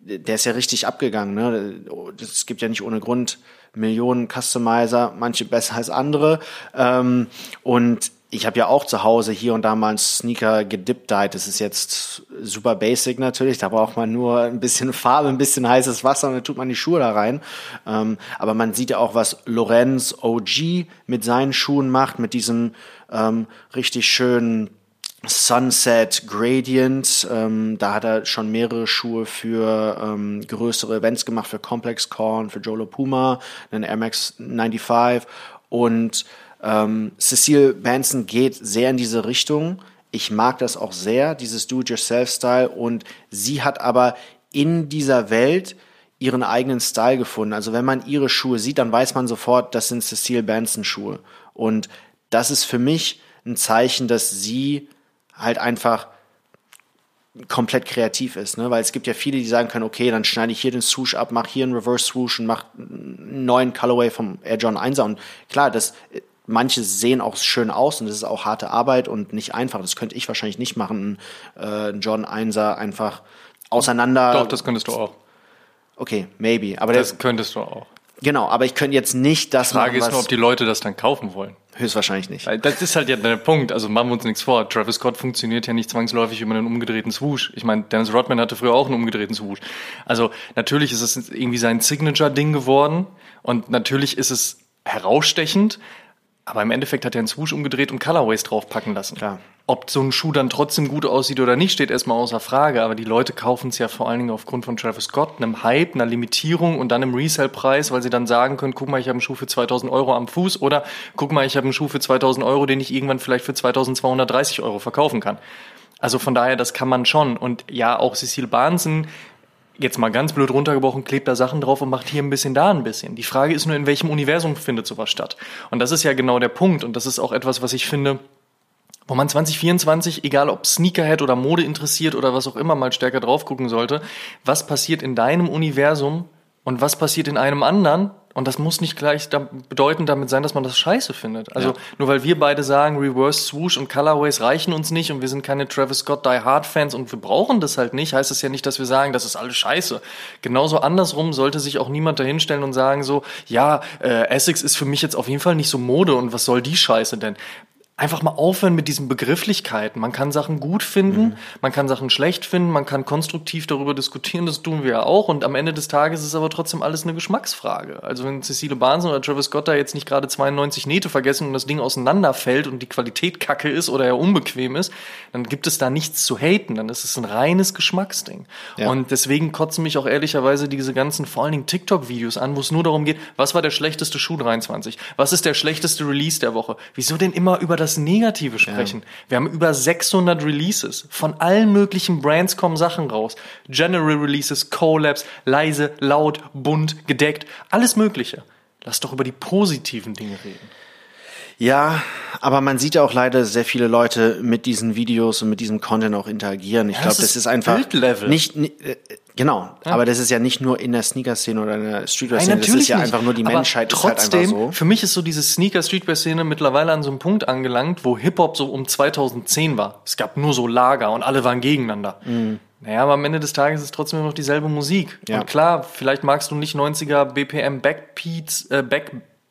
der ist ja richtig abgegangen. Ne? Es gibt ja nicht ohne Grund Millionen Customizer, manche besser als andere. Ähm, und ich habe ja auch zu Hause hier und da mal einen Sneaker gedippt-dyed. Das ist jetzt super basic natürlich. Da braucht man nur ein bisschen Farbe, ein bisschen heißes Wasser und dann tut man die Schuhe da rein. Ähm, aber man sieht ja auch, was Lorenz OG mit seinen Schuhen macht, mit diesem ähm, richtig schönen Sunset Gradient. Ähm, da hat er schon mehrere Schuhe für ähm, größere Events gemacht, für Complex Corn, für Jolo Puma, einen Air Max 95 und ähm, Cecile Benson geht sehr in diese Richtung. Ich mag das auch sehr, dieses Do-it-yourself-Style. Und sie hat aber in dieser Welt ihren eigenen Style gefunden. Also wenn man ihre Schuhe sieht, dann weiß man sofort, das sind Cecile Benson Schuhe. Und das ist für mich ein Zeichen, dass sie halt einfach komplett kreativ ist, ne? Weil es gibt ja viele, die sagen können, okay, dann schneide ich hier den Swoosh ab, mach hier einen Reverse Swoosh und mach einen neuen Colorway vom Air John 1er. Und klar, das manche sehen auch schön aus und das ist auch harte Arbeit und nicht einfach. Das könnte ich wahrscheinlich nicht machen, äh, einen John 1er einfach auseinander. Doch, das könntest du auch. okay, maybe. Aber Das könntest du auch. Genau, aber ich könnte jetzt nicht das Frage machen, ist was, nur, ob die Leute das dann kaufen wollen. höchstwahrscheinlich nicht. Das ist halt ja der Punkt. Also machen wir uns nichts vor. Travis Scott funktioniert ja nicht zwangsläufig über einen umgedrehten Swoosh. Ich meine, Dennis Rodman hatte früher auch einen umgedrehten Swoosh. Also natürlich ist es irgendwie sein Signature-Ding geworden und natürlich ist es herausstechend. Aber im Endeffekt hat er einen Swoosh umgedreht und Colorways draufpacken lassen. Klar. Ob so ein Schuh dann trotzdem gut aussieht oder nicht, steht erstmal außer Frage. Aber die Leute kaufen es ja vor allen Dingen aufgrund von Travis Scott, einem Hype, einer Limitierung und dann einem Resale-Preis, weil sie dann sagen können, guck mal, ich habe einen Schuh für 2000 Euro am Fuß oder guck mal, ich habe einen Schuh für 2000 Euro, den ich irgendwann vielleicht für 2230 Euro verkaufen kann. Also von daher, das kann man schon. Und ja, auch Cecile Bahnsen, jetzt mal ganz blöd runtergebrochen, klebt da Sachen drauf und macht hier ein bisschen, da ein bisschen. Die Frage ist nur, in welchem Universum findet sowas statt? Und das ist ja genau der Punkt. Und das ist auch etwas, was ich finde, wo man 2024, egal ob Sneakerhead oder Mode interessiert oder was auch immer, mal stärker drauf gucken sollte. Was passiert in deinem Universum und was passiert in einem anderen? Und das muss nicht gleich da bedeuten damit sein, dass man das scheiße findet. Also Ja. nur weil wir beide sagen, Reverse Swoosh und Colorways reichen uns nicht und wir sind keine Travis Scott Die Hard Fans und wir brauchen das halt nicht, heißt es ja nicht, dass wir sagen, das ist alles scheiße. Genauso andersrum sollte sich auch niemand dahinstellen und sagen so, ja, äh, Essex ist für mich jetzt auf jeden Fall nicht so Mode und was soll die Scheiße denn? Einfach mal aufhören mit diesen Begrifflichkeiten. Man kann Sachen gut finden, man kann Sachen schlecht finden, man kann konstruktiv darüber diskutieren, das tun wir ja auch. Und am Ende des Tages ist aber trotzdem alles eine Geschmacksfrage. Also wenn Cecile Barnes oder Travis Scott da jetzt nicht gerade 92 Nähte vergessen und das Ding auseinanderfällt und die Qualität kacke ist oder ja unbequem ist, dann gibt es da nichts zu haten. Dann ist es ein reines Geschmacksding. Ja. Und deswegen kotzen mich auch ehrlicherweise diese ganzen, vor allen Dingen TikTok-Videos an, wo es nur darum geht, was war der schlechteste Schuh 23? Was ist der schlechteste Release der Woche? Wieso denn immer über das Negative sprechen? Wir haben über 600 Releases. Von allen möglichen Brands kommen Sachen raus. General Releases, Collabs, leise, laut, bunt, gedeckt, alles Mögliche. Lass doch über die positiven Dinge reden. Ja, aber man sieht ja auch leider sehr viele Leute mit diesen Videos und mit diesem Content auch interagieren. Ich Ja, glaube, das das ist einfach Bildlevel. nicht, ni- äh, Genau, aber das ist ja nicht nur in der Sneaker-Szene oder in der Streetwear-Szene, Nein, das ist ja nicht. einfach nur die Aber Menschheit ist halt trotzdem, einfach so. Für mich ist so diese Sneaker-Streetwear-Szene mittlerweile an so einem Punkt angelangt, wo Hip-Hop so um 2010 war. Es gab nur so Lager und alle waren gegeneinander. Naja, aber am Ende des Tages ist es trotzdem immer noch dieselbe Musik. Ja. Und klar, vielleicht magst du nicht 90er BPM Backbeats, äh,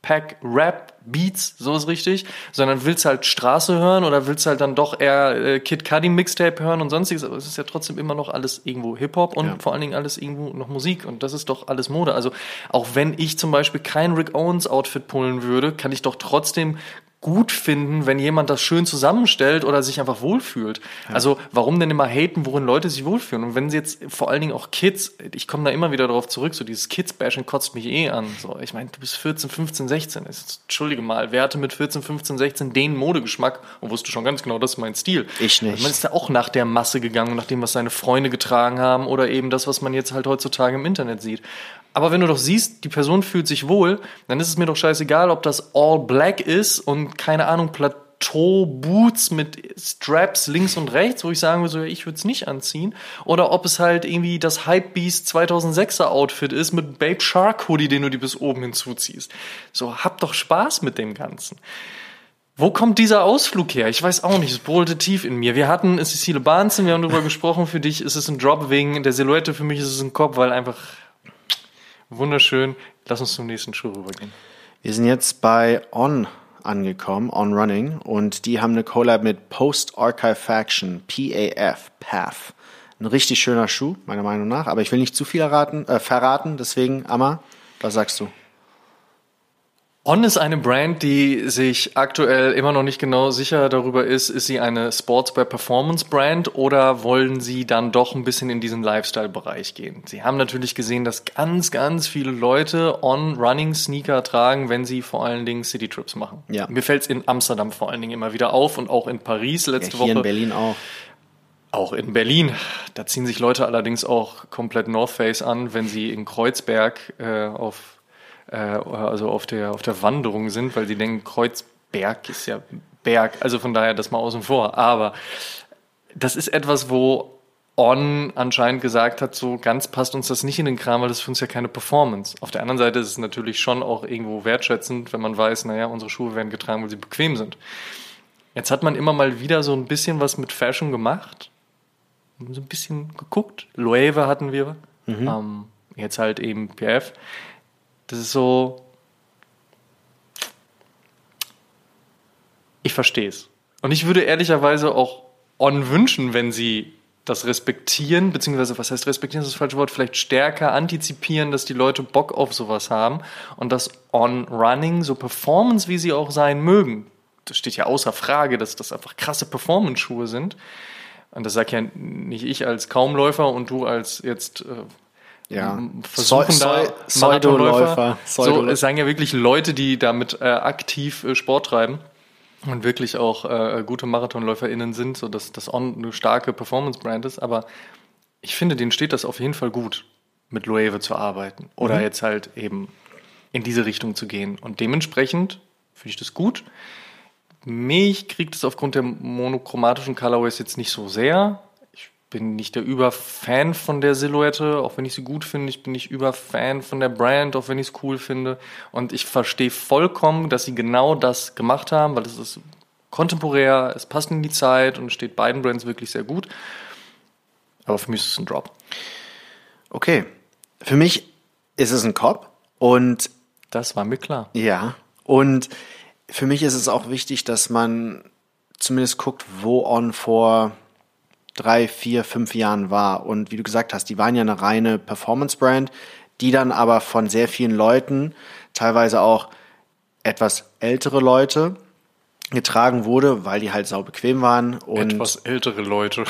Backpack Rap Beats, so ist richtig, sondern willst halt Straße hören oder willst halt dann doch eher äh, Kid Cudi Mixtape hören und sonstiges, aber es ist ja trotzdem immer noch alles irgendwo Hip-Hop und Ja. vor allen Dingen alles irgendwo noch Musik und das ist doch alles Mode. Also auch wenn ich zum Beispiel kein Rick Owens Outfit pullen würde, kann ich doch trotzdem gut finden, wenn jemand das schön zusammenstellt oder sich einfach wohlfühlt. Also warum denn immer haten, worin Leute sich wohlfühlen? Und wenn sie jetzt vor allen Dingen auch Kids, ich komme da immer wieder darauf zurück, so dieses Kids-Bashing kotzt mich eh an. So, ich meine, du bist 14, 15, 16. Ist, Entschuldige mal, wer hatte mit 14, 15, 16 den Modegeschmack und wusste schon ganz genau, das ist mein Stil. Ich nicht. Man ist ja auch nach der Masse gegangen, nach dem, was seine Freunde getragen haben oder eben das, was man jetzt halt heutzutage im Internet sieht. Aber wenn du doch siehst, die Person fühlt sich wohl, dann ist es mir doch scheißegal, ob das all black ist und keine Ahnung, Plateau-Boots mit Straps links und rechts, wo ich sagen würde, so, ich würde es nicht anziehen. Oder ob es halt irgendwie das Hypebeast 2006er Outfit ist mit Babe Shark Hoodie, den du dir bis oben hinzuziehst. So, hab doch Spaß mit dem Ganzen. Wo kommt dieser Ausflug her? Ich weiß auch nicht, es brodelte tief in mir. Wir hatten Cecile Bahnsen, wir haben darüber (laughs) gesprochen, für dich ist es ein Drop wegen der Silhouette, für mich ist es ein Kopf, weil einfach wunderschön. Lass uns zum nächsten Schuh rübergehen. Wir sind jetzt bei On angekommen, On Running, und die haben eine Collab mit Post Archive Faction, PAF, PAF. Ein richtig schöner Schuh, meiner Meinung nach, aber ich will nicht zu viel erraten, äh, verraten, deswegen, Amma, was sagst du? On ist eine Brand, die sich aktuell immer noch nicht genau sicher darüber ist, ist sie eine Sportswear Performance Brand oder wollen sie dann doch ein bisschen in diesen Lifestyle-Bereich gehen? Sie haben natürlich gesehen, dass ganz, ganz viele Leute On Running Sneaker tragen, wenn sie vor allen Dingen City Trips machen. Ja. Mir fällt es in Amsterdam vor allen Dingen immer wieder auf und auch in Paris letzte Hier Woche. in Berlin auch. Auch in Berlin. Da ziehen sich Leute allerdings auch komplett North Face an, wenn sie in Kreuzberg äh, auf, äh, also auf, der, auf der Wanderung sind, weil sie denken, Kreuzberg ist ja Berg. Also von daher das mal außen vor. Aber das ist etwas, wo On anscheinend gesagt hat, so ganz passt uns das nicht in den Kram, weil das für uns ja keine Performance. Auf der anderen Seite ist es natürlich schon auch irgendwo wertschätzend, wenn man weiß, naja, unsere Schuhe werden getragen, weil sie bequem sind. Jetzt hat man immer mal wieder so ein bisschen was mit Fashion gemacht. So ein bisschen geguckt. Loewe hatten wir. Ähm, jetzt halt eben PF. Das ist so. Ich verstehe es. Und ich würde ehrlicherweise auch On wünschen, wenn sie das respektieren, beziehungsweise was heißt respektieren, das ist das falsche Wort, vielleicht stärker antizipieren, dass die Leute Bock auf sowas haben und das On-Running, so Performance, wie sie auch sein mögen, das steht ja außer Frage, dass das einfach krasse Performance-Schuhe sind. Und das sag ja nicht ich als Kaumläufer und du als jetzt äh, Ja. versuchender Pseu- Marathonläufer. Pseudoläufer. So, Pseudoläufer. es sagen ja wirklich Leute, die damit äh, aktiv äh, Sport treiben und wirklich auch äh, gute MarathonläuferInnen sind, so dass das On eine starke Performance-Brand ist. Aber ich finde, denen steht das auf jeden Fall gut, mit Loewe zu arbeiten oder Mhm. jetzt halt eben in diese Richtung zu gehen. Und dementsprechend finde ich das gut. Mich kriegt es aufgrund der monochromatischen Colorways jetzt nicht so sehr. Ich bin nicht der Überfan von der Silhouette, auch wenn ich sie gut finde. Ich bin nicht Überfan von der Brand, auch wenn ich es cool finde. Und ich verstehe vollkommen, dass sie genau das gemacht haben, weil es ist kontemporär, es passt in die Zeit und steht beiden Brands wirklich sehr gut. Aber für mich ist es ein Drop. Okay. Für mich ist es ein Cop und Das war mir klar. ja, und für mich ist es auch wichtig, dass man zumindest guckt, wo On vor drei, vier, fünf Jahren war. Und wie du gesagt hast, die waren ja eine reine Performance-Brand, die dann aber von sehr vielen Leuten, teilweise auch etwas ältere Leute, getragen wurde, weil die halt sau bequem waren. Und Etwas ältere Leute.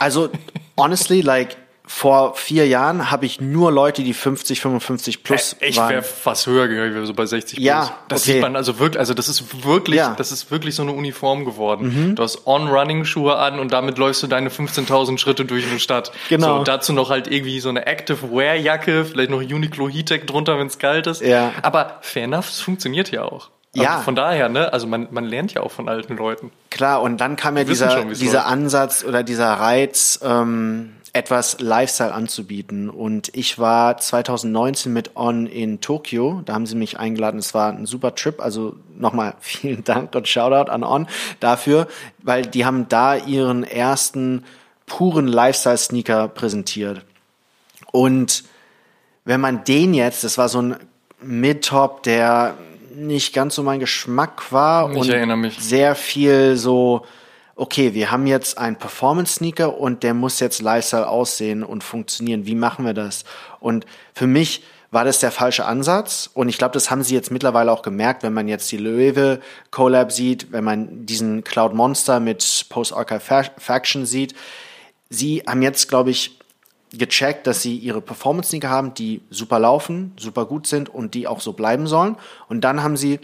also, honestly, like, vor vier Jahren habe ich nur Leute, die 50, 55 plus ich waren. wäre fast höher gegangen, ich wäre so bei 60 Ja, plus. Das okay. sieht man also wirklich, also das ist wirklich, Ja. Mhm. das ist wirklich so eine Uniform geworden. Du hast On-Running-Schuhe an und damit läufst du deine 15.000 Schritte durch eine Stadt. Genau. So, dazu noch halt irgendwie so eine Active-Wear-Jacke, vielleicht noch Uniqlo Heattech drunter, wenn es kalt ist. Ja. Aber fair enough, es funktioniert ja auch. Also Ja. Von daher, ne, also man, man lernt ja auch von alten Leuten. Klar, und dann kam ja dieser, schon, dieser läuft. Ansatz oder dieser Reiz, ähm, etwas Lifestyle anzubieten. Und ich war 2019 mit On in Tokio. Da haben sie mich eingeladen. Es war ein super Trip. Also nochmal (laughs) vielen Dank und Shoutout an On dafür, weil die haben da ihren ersten puren Lifestyle-Sneaker präsentiert. Und wenn man den jetzt, das war so ein Mid-Top, der nicht ganz so mein Geschmack war Ich und erinnere mich. sehr viel so, okay, wir haben jetzt einen Performance-Sneaker und der muss jetzt Lifestyle aussehen und funktionieren. Wie machen wir das? Und für mich war das der falsche Ansatz. Und ich glaube, das haben sie jetzt mittlerweile auch gemerkt, wenn man jetzt die Löwe Collab sieht, wenn man diesen Cloud Monster mit Post-Archive Fa- Faction sieht. Sie haben jetzt, glaube ich, gecheckt, dass sie ihre Performance-Sneaker haben, die super laufen, super gut sind und die auch so bleiben sollen. Und dann haben sie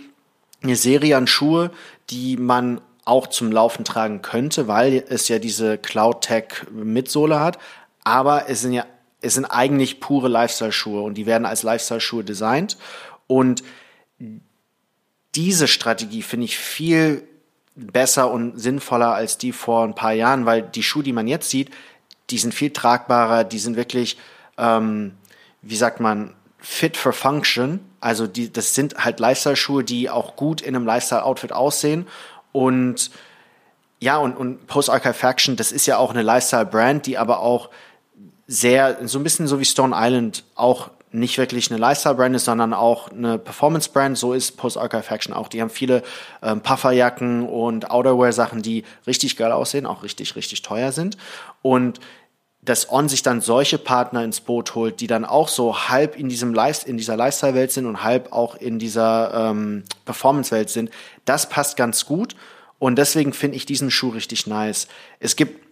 eine Serie an Schuhe, die man auch zum Laufen tragen könnte, weil es ja diese Cloud Tech Mitsohle hat. Aber es sind ja, es sind eigentlich pure Lifestyle-Schuhe und die werden als Lifestyle-Schuhe designt. Und diese Strategie finde ich viel besser und sinnvoller als die vor ein paar Jahren, weil die Schuhe, die man jetzt sieht, die sind viel tragbarer, die sind wirklich, ähm, wie sagt man, fit for function. Also die, das sind halt Lifestyle-Schuhe, die auch gut in einem Lifestyle-Outfit aussehen. Und ja, und, und Post-Archive Faction, das ist ja auch eine Lifestyle-Brand, die aber auch sehr, so ein bisschen so wie Stone Island auch nicht wirklich eine Lifestyle-Brand ist, sondern auch eine Performance-Brand. So ist Post-Archive Faction auch. Die haben viele ähm, Pufferjacken und Outerwear-Sachen, die richtig geil aussehen, auch richtig, richtig teuer sind. Und dass On sich dann solche Partner ins Boot holt, die dann auch so halb in diesem in dieser Lifestyle-Welt sind und halb auch in dieser ähm, Performance-Welt sind, das passt ganz gut. Und deswegen finde ich diesen Schuh richtig nice. Es gibt,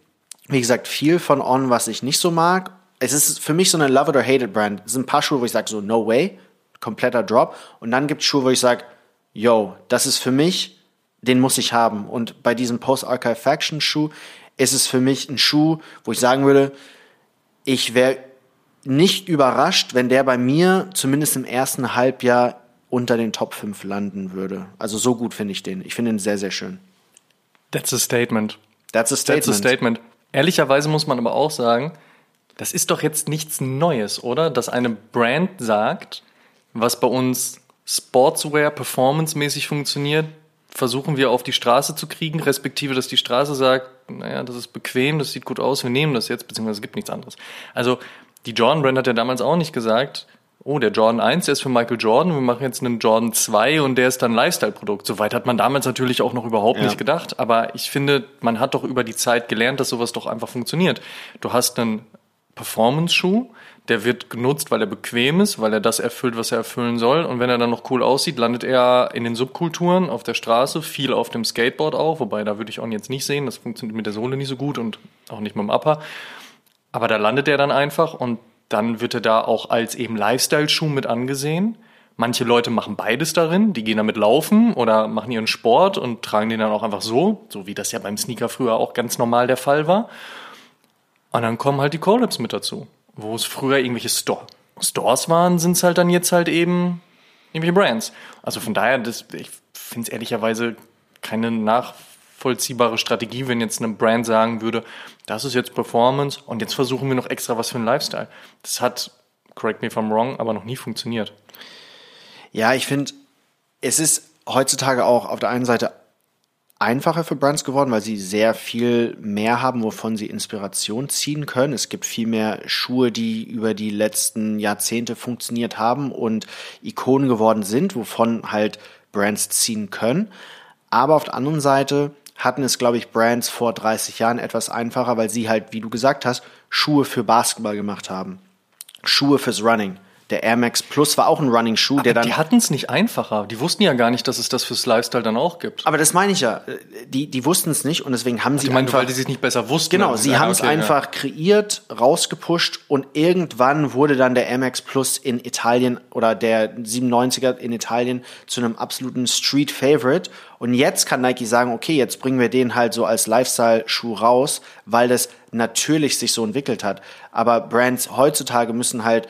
wie gesagt, viel von On, was ich nicht so mag. Es ist für mich so eine Love it or hate it Brand. Es sind ein paar Schuhe, wo ich sage so, no way, kompletter Drop. Und dann gibt es Schuhe, wo ich sage, yo, das ist für mich, den muss ich haben. Und bei diesem Post-Archive Faction Schuh ist es für mich ein Schuh, wo ich sagen würde, ich wäre nicht überrascht, wenn der bei mir zumindest im ersten Halbjahr unter den Top 5 landen würde. Also so gut finde ich den. Ich finde ihn sehr, sehr schön. That's a statement. That's a statement. That's a statement. Ehrlicherweise muss man aber auch sagen, das ist doch jetzt nichts Neues, oder? Dass eine Brand sagt, was bei uns Sportswear performancemäßig funktioniert, versuchen wir auf die Straße zu kriegen, respektive, dass die Straße sagt, naja, das ist bequem, das sieht gut aus, wir nehmen das jetzt, beziehungsweise es gibt nichts anderes. Also die Jordan Brand hat ja damals auch nicht gesagt, oh, der Jordan 1, der ist für Michael Jordan, wir machen jetzt einen Jordan 2 und der ist dann Lifestyle-Produkt. Soweit hat man damals natürlich auch noch überhaupt Ja. nicht gedacht, aber ich finde, man hat doch über die Zeit gelernt, dass sowas doch einfach funktioniert. Du hast einen Performance-Schuh, der wird genutzt, weil er bequem ist, weil er das erfüllt, was er erfüllen soll. Und wenn er dann noch cool aussieht, landet er in den Subkulturen, auf der Straße, viel auf dem Skateboard auch, wobei da würde ich auch jetzt nicht sehen, das funktioniert mit der Sohle nicht so gut und auch nicht mit dem Upper. Aber da landet er dann einfach und dann wird er da auch als eben Lifestyle-Schuh mit angesehen. Manche Leute machen beides darin, die gehen damit laufen oder machen ihren Sport und tragen den dann auch einfach so, so wie das ja beim Sneaker früher auch ganz normal der Fall war. Und dann kommen halt die Collabs mit dazu. Wo es früher irgendwelche Store Stores waren, sind es halt dann jetzt halt eben irgendwelche Brands. Also von daher, das, ich finde es ehrlicherweise keine nachvollziehbare Strategie, wenn jetzt eine Brand sagen würde, das ist jetzt Performance und jetzt versuchen wir noch extra was für einen Lifestyle. Das hat, correct me if I'm wrong, aber noch nie funktioniert. Ja, ich finde, es ist heutzutage auch auf der einen Seite einfacher für Brands geworden, weil sie sehr viel mehr haben, wovon sie Inspiration ziehen können. Es gibt viel mehr Schuhe, die über die letzten Jahrzehnte funktioniert haben und Ikonen geworden sind, wovon halt Brands ziehen können. Aber auf der anderen Seite hatten es, glaube ich, Brands vor 30 Jahren etwas einfacher, weil sie halt, wie du gesagt hast, Schuhe für Basketball gemacht haben. Schuhe fürs Running. Der Air Max Plus war auch ein Running-Schuh, der dann Die hatten es nicht einfacher. Die wussten ja gar nicht, dass es das fürs Lifestyle dann auch gibt. Aber das meine ich ja. Die, die wussten es nicht und deswegen haben sie Ich meine, weil die sich nicht besser wussten. genau, sie ja, haben es okay, ja. einfach kreiert, rausgepusht und irgendwann wurde dann der MX Plus in Italien oder der 97er in Italien zu einem absoluten Street Favorite. Und jetzt kann Nike sagen, okay, jetzt bringen wir den halt so als Lifestyle-Schuh raus, weil das natürlich sich so entwickelt hat. Aber Brands heutzutage müssen halt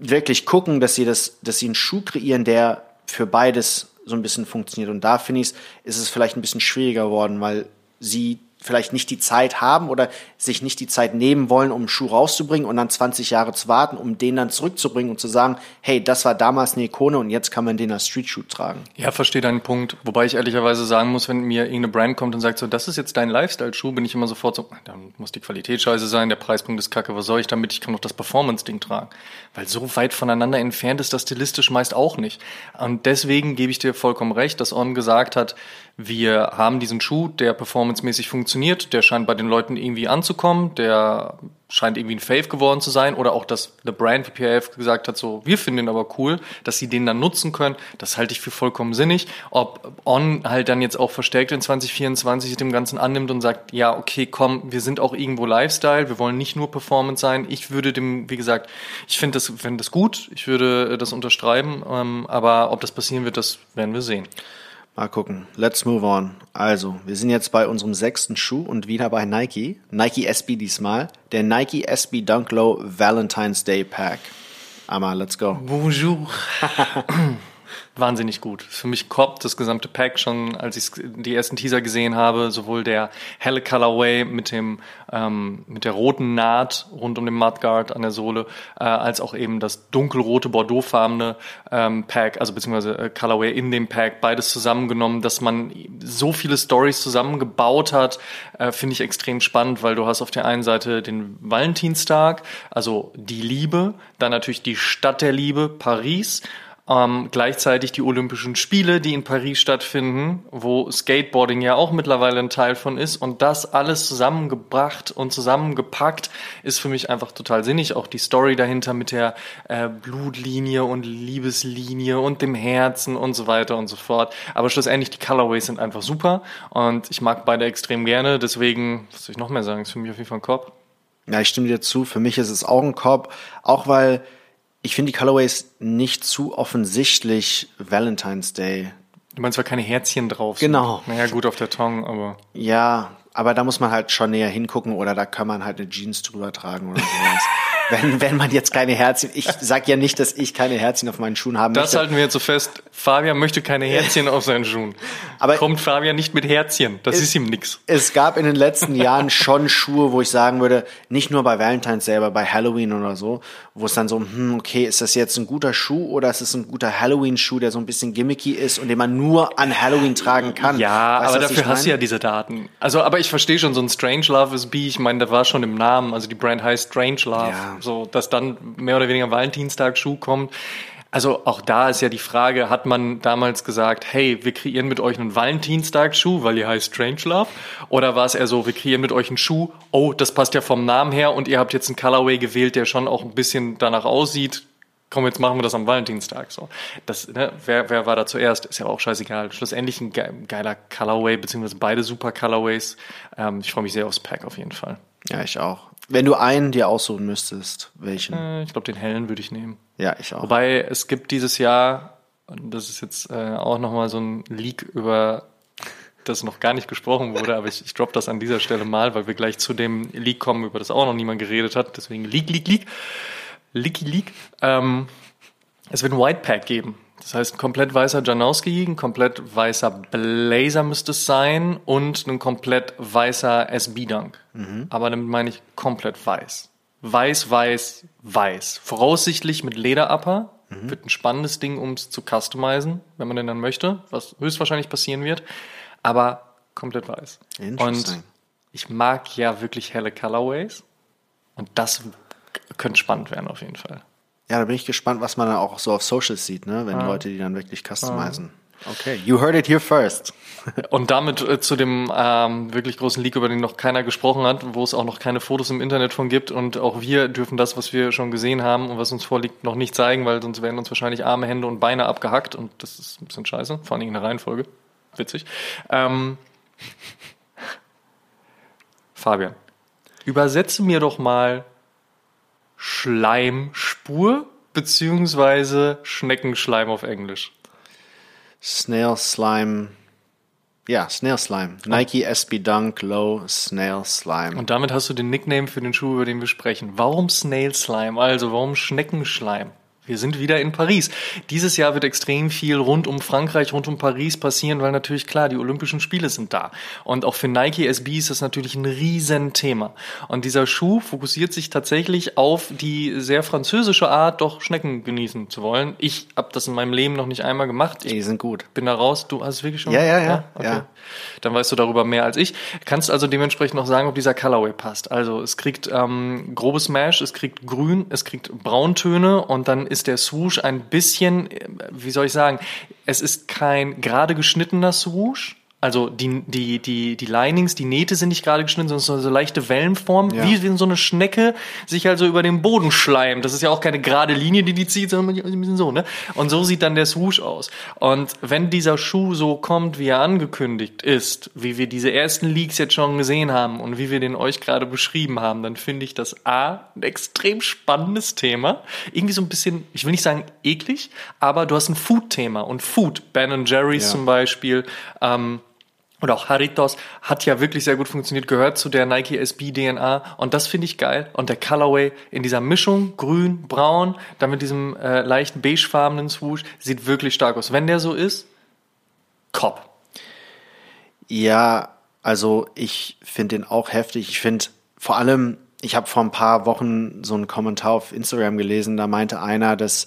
wirklich gucken, dass sie das, dass sie einen Schuh kreieren, der für beides so ein bisschen funktioniert. Und da finde ich, ist es vielleicht ein bisschen schwieriger geworden, weil sie vielleicht nicht die Zeit haben oder sich nicht die Zeit nehmen wollen, um einen Schuh rauszubringen und dann 20 Jahre zu warten, um den dann zurückzubringen und zu sagen, hey, das war damals eine Ikone und jetzt kann man den als Streetshoe tragen. Ja, verstehe deinen Punkt. Wobei ich ehrlicherweise sagen muss, wenn mir irgendeine Brand kommt und sagt so, das ist jetzt dein Lifestyle-Schuh, bin ich immer sofort so, dann muss die Qualität scheiße sein, der Preispunkt ist kacke, was soll ich damit? Ich kann doch das Performance-Ding tragen. Weil so weit voneinander entfernt ist das stilistisch meist auch nicht. Und deswegen gebe ich dir vollkommen recht, dass On gesagt hat, wir haben diesen Schuh, der performancemäßig funktioniert, der scheint bei den Leuten irgendwie anzukommen, der scheint irgendwie ein Fave geworden zu sein oder auch, dass eine Brand wie PRF gesagt hat, so, wir finden ihn aber cool, dass sie den dann nutzen können, das halte ich für vollkommen sinnig. Ob On halt dann jetzt auch verstärkt in 2024 dem Ganzen annimmt und sagt, ja, okay, komm, wir sind auch irgendwo Lifestyle, wir wollen nicht nur Performance sein. Ich würde dem, wie gesagt, ich finde das, finde das gut, ich würde das unterschreiben, ähm, aber ob das passieren wird, das werden wir sehen. Mal gucken. Let's move on. Also, wir sind jetzt bei unserem sechsten Schuh und wieder bei Nike. Nike SB diesmal. Der Nike SB Dunk Low Valentine's Day Pack. Amma, let's go. Bonjour. (laughs) wahnsinnig gut. Für mich Cop, das gesamte Pack schon, als ich die ersten Teaser gesehen habe, sowohl der helle Colorway mit dem ähm, mit der roten Naht rund um den Mudguard an der Sohle, äh, als auch eben das dunkelrote Bordeauxfarbene ähm, Pack, also beziehungsweise äh, Colorway in dem Pack, beides zusammengenommen, dass man so viele Stories zusammengebaut hat, äh, finde ich extrem spannend, weil du hast auf der einen Seite den Valentinstag, also die Liebe, dann natürlich die Stadt der Liebe, Paris ähm, gleichzeitig die Olympischen Spiele, die in Paris stattfinden, wo Skateboarding ja auch mittlerweile ein Teil von ist. Und das alles zusammengebracht und zusammengepackt ist für mich einfach total sinnig. Auch die Story dahinter mit der äh, Blutlinie und Liebeslinie und dem Herzen und so weiter und so fort. Aber schlussendlich, die Colorways sind einfach super und ich mag beide extrem gerne. Deswegen, was soll ich noch mehr sagen, ist für mich auf jeden Fall ein Korb. Ja, ich stimme dir zu. Für mich ist es auch ein Korb, auch weil ich finde die Colorways nicht zu offensichtlich Valentine's Day. Du meinst, weil keine Herzchen drauf sind? Genau. Naja, gut auf der Tongue, aber. Ja, aber da muss man halt schon näher hingucken oder da kann man halt eine Jeans drüber tragen oder sowas. (laughs) wenn, wenn man jetzt keine Herzchen, ich sag ja nicht, dass ich keine Herzchen auf meinen Schuhen haben Das möchte. halten wir jetzt so fest. Fabian möchte keine Herzchen auf seinen Schuhen. Aber kommt Fabian nicht mit Herzchen. Das es, ist ihm nix. Es gab in den letzten Jahren schon Schuhe, wo ich sagen würde, nicht nur bei Valentine's selber, bei Halloween oder so, wo es dann so, hm, okay, ist das jetzt ein guter Schuh oder ist es ein guter Halloween-Schuh, der so ein bisschen gimmicky ist und den man nur an Halloween tragen kann? Ja, weißt aber dafür hast du ja diese Daten. Also, aber ich verstehe schon, so ein Strange Love is B, ich meine, da war schon im Namen, also die Brand heißt Strange Love. Ja so, dass dann mehr oder weniger Valentinstag Schuh kommt. Also auch da ist ja die Frage, hat man damals gesagt, hey, wir kreieren mit euch einen Valentinstag-Schuh, weil ihr heißt Strangelove? Oder war es eher so, wir kreieren mit euch einen Schuh, oh, das passt ja vom Namen her und ihr habt jetzt einen Colorway gewählt, der schon auch ein bisschen danach aussieht. Komm, jetzt machen wir das am Valentinstag. So, das, ne, wer, wer war da zuerst? Ist ja auch scheißegal. Schlussendlich ein geiler Colorway, beziehungsweise beide super Colorways. Ähm, ich freue mich sehr aufs Pack auf jeden Fall. Ja, ich auch. Wenn du einen dir aussuchen müsstest, welchen? Äh, ich glaube, den hellen würde ich nehmen. Ja, ich auch. Wobei es gibt dieses Jahr, und das ist jetzt äh, auch nochmal so ein Leak über das noch gar nicht gesprochen wurde, aber ich, ich droppe das an dieser Stelle mal, weil wir gleich zu dem Leak kommen, über das auch noch niemand geredet hat. Deswegen Leak, Leak, Leak. Leaky Leak. Ähm, es wird ein White Pack geben. Das heißt, ein komplett weißer Janowski, ein komplett weißer Blazer müsste es sein und ein komplett weißer SB-Dunk. Mhm. Aber damit meine ich komplett weiß. Weiß, weiß, weiß. Voraussichtlich mit Lederupper. Mhm. Wird ein spannendes Ding, um es zu customizen, wenn man denn dann möchte, was höchstwahrscheinlich passieren wird. Aber komplett weiß. Und ich mag ja wirklich helle Colorways. Und das könnte spannend werden auf jeden Fall. Ja, da bin ich gespannt, was man dann auch so auf Socials sieht, ne? wenn ah. Leute die dann wirklich customizen. Ah. Okay, you heard it here first. (laughs) Und damit äh, zu dem ähm, wirklich großen Leak, über den noch keiner gesprochen hat, wo es auch noch keine Fotos im Internet von gibt. Und auch wir dürfen das, was wir schon gesehen haben und was uns vorliegt, noch nicht zeigen, weil sonst werden uns wahrscheinlich Arme, Hände und Beine abgehackt. Und das ist ein bisschen scheiße, vor allem in der Reihenfolge. Witzig. Ähm, (laughs) Fabian, übersetze mir doch mal Schleimspur beziehungsweise Schneckenschleim auf Englisch. Snail Slime. Ja, Snail Slime. Nike SB Dunk Low Snail Slime. Und damit hast du den Nickname für den Schuh, über den wir sprechen. Warum Snail Slime? Also, warum Schneckenschleim? Wir sind wieder in Paris. Dieses Jahr wird extrem viel rund um Frankreich, rund um Paris passieren, weil natürlich klar, die Olympischen Spiele sind da. Und auch für Nike SB ist das natürlich ein Riesenthema. Und dieser Schuh fokussiert sich tatsächlich auf die sehr französische Art, doch Schnecken genießen zu wollen. Ich habe das in meinem Leben noch nicht einmal gemacht. Ich Die sind gut. bin da raus. Du hast es wirklich schon? Ja, ja, ja, Okay. ja. Dann weißt du darüber mehr als ich. Kannst also dementsprechend noch sagen, ob dieser Colorway passt. Also es kriegt ähm, grobes Mesh, es kriegt Grün, es kriegt Brauntöne und dann ist der Swoosh ein bisschen, äh, wie soll ich sagen, es ist kein gerade geschnittener Swoosh. Also die, die, die, die Linings, die Nähte sind nicht gerade geschnitten, sondern so leichte Wellenform, Ja. wie wenn so eine Schnecke sich also über den Boden schleimt. Das ist ja auch keine gerade Linie, die die zieht, sondern ein bisschen so, ne? Und so sieht dann der Swoosh aus. Und wenn dieser Schuh so kommt, wie er angekündigt ist, wie wir diese ersten Leaks jetzt schon gesehen haben und wie wir den euch gerade beschrieben haben, dann finde ich das A, ein extrem spannendes Thema. Irgendwie so ein bisschen, ich will nicht sagen eklig, aber du hast ein Food-Thema und Food, Ben Jerry's Ja. zum Beispiel, ähm, oder auch Haritos hat ja wirklich sehr gut funktioniert, gehört zu der Nike SB DNA und das finde ich geil. Und der Colorway in dieser Mischung, grün, braun, dann mit diesem äh, leichten beigefarbenen Swoosh, sieht wirklich stark aus. Wenn der so ist, Cop. Ja, also ich finde den auch heftig. Ich finde vor allem, ich habe vor ein paar Wochen so einen Kommentar auf Instagram gelesen, da meinte einer, dass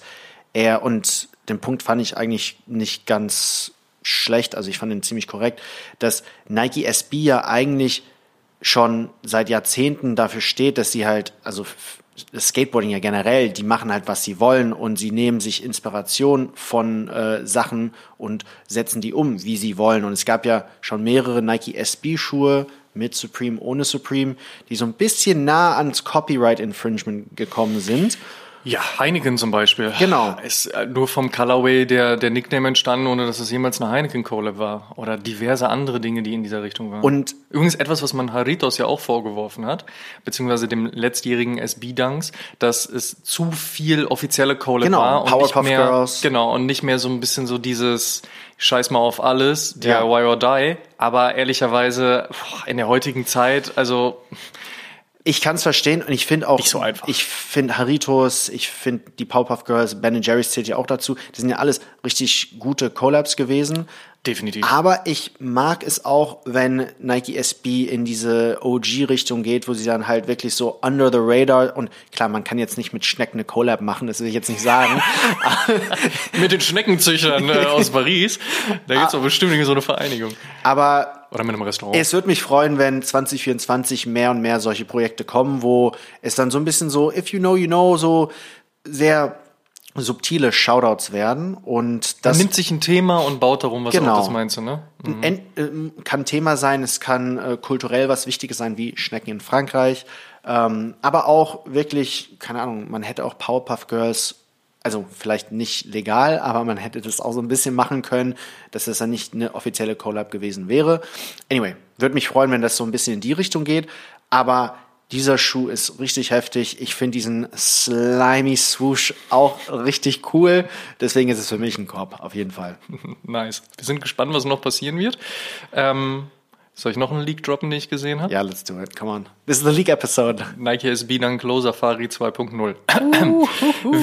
er, und den Punkt fand ich eigentlich nicht ganz schlecht, also ich fand ihn ziemlich korrekt, dass Nike SB ja eigentlich schon seit Jahrzehnten dafür steht, dass sie halt, also Skateboarding ja generell, die machen halt, was sie wollen und sie nehmen sich Inspiration von äh, Sachen und setzen die um, wie sie wollen. Und es gab ja schon mehrere Nike SB-Schuhe mit Supreme, ohne Supreme, die so ein bisschen nah ans Copyright Infringement gekommen sind. Ja, Heineken zum Beispiel. Genau. Ist äh, nur vom Colorway der, der Nickname entstanden, ohne dass es jemals eine Heineken Collab war. Oder diverse andere Dinge, die in dieser Richtung waren. Und- übrigens etwas, was man Haritos ja auch vorgeworfen hat, beziehungsweise dem letztjährigen SB-Dunks, dass es zu viel offizielle Collab Genau, war. und Powerpuff nicht mehr, Girls. Genau, und nicht mehr so ein bisschen so dieses Scheiß mal auf alles, DIY Ja. or die. Aber ehrlicherweise, in der heutigen Zeit, also Ich kann es verstehen und ich finde auch, Nicht so einfach. ich finde Haritos, ich finde die Powerpuff Girls, Ben Jerry's zählt ja auch dazu. Das sind ja alles richtig gute Collabs gewesen. definitiv. Aber ich mag es auch, wenn Nike SB in diese OG-Richtung geht, wo sie dann halt wirklich so under the radar und klar, man kann jetzt nicht mit Schnecken eine Collab machen, das will ich jetzt nicht sagen. (laughs) Mit den Schneckenzüchtern äh, aus Paris. Da gibt's doch bestimmt so eine Vereinigung. Aber Oder mit einem Restaurant. Es würde mich freuen, wenn 2024 mehr und mehr solche Projekte kommen, wo es dann so ein bisschen so, if you know, you know, so sehr subtile Shoutouts werden. Und Man das nimmt sich ein Thema und baut darum, was Genau. auch das meinst du, ne? en- ähm, kann Thema sein, es kann äh, kulturell was Wichtiges sein, wie Schnecken in Frankreich. Ähm, aber auch wirklich, keine Ahnung, man hätte auch Powerpuff Girls, also vielleicht nicht legal, aber man hätte das auch so ein bisschen machen können, dass das dann nicht eine offizielle Collab gewesen wäre. Anyway, würde mich freuen, wenn das so ein bisschen in die Richtung geht. Aber dieser Schuh ist richtig heftig. Ich finde diesen slimy Swoosh auch richtig cool. Deswegen ist es für mich ein Korb, auf jeden Fall. (laughs) Nice. Wir sind gespannt, was noch passieren wird. Ähm, soll ich noch einen Leak droppen, den ich gesehen habe? Ja, let's do it. Come on. This is the League episode. Nike SB Dunk Low Safari 2.0.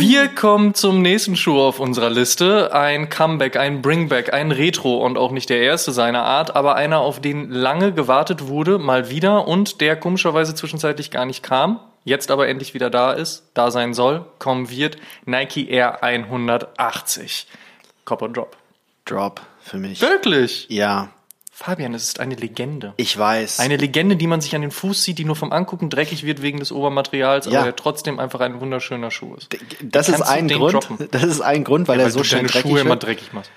Wir kommen zum nächsten Schuh auf unserer Liste. Ein Comeback, ein Bringback, ein Retro und auch nicht der erste seiner Art, aber einer, auf den lange gewartet wurde, mal wieder und der komischerweise zwischenzeitlich gar nicht kam, jetzt aber endlich wieder da ist, da sein soll, kommen wird. Nike Air 180. Copper Drop. Drop für mich. Wirklich? Ja, Fabian, es ist eine Legende. ich weiß. Eine Legende, die man sich an den Fuß sieht, die nur vom Angucken dreckig wird wegen des Obermaterials, Ja. aber der trotzdem einfach ein wunderschöner Schuh ist. das ist ein Grund. droppen? (laughs) Das ist ein Grund, weil er Weil so deine dreckig Schuhe immer dreckig machst.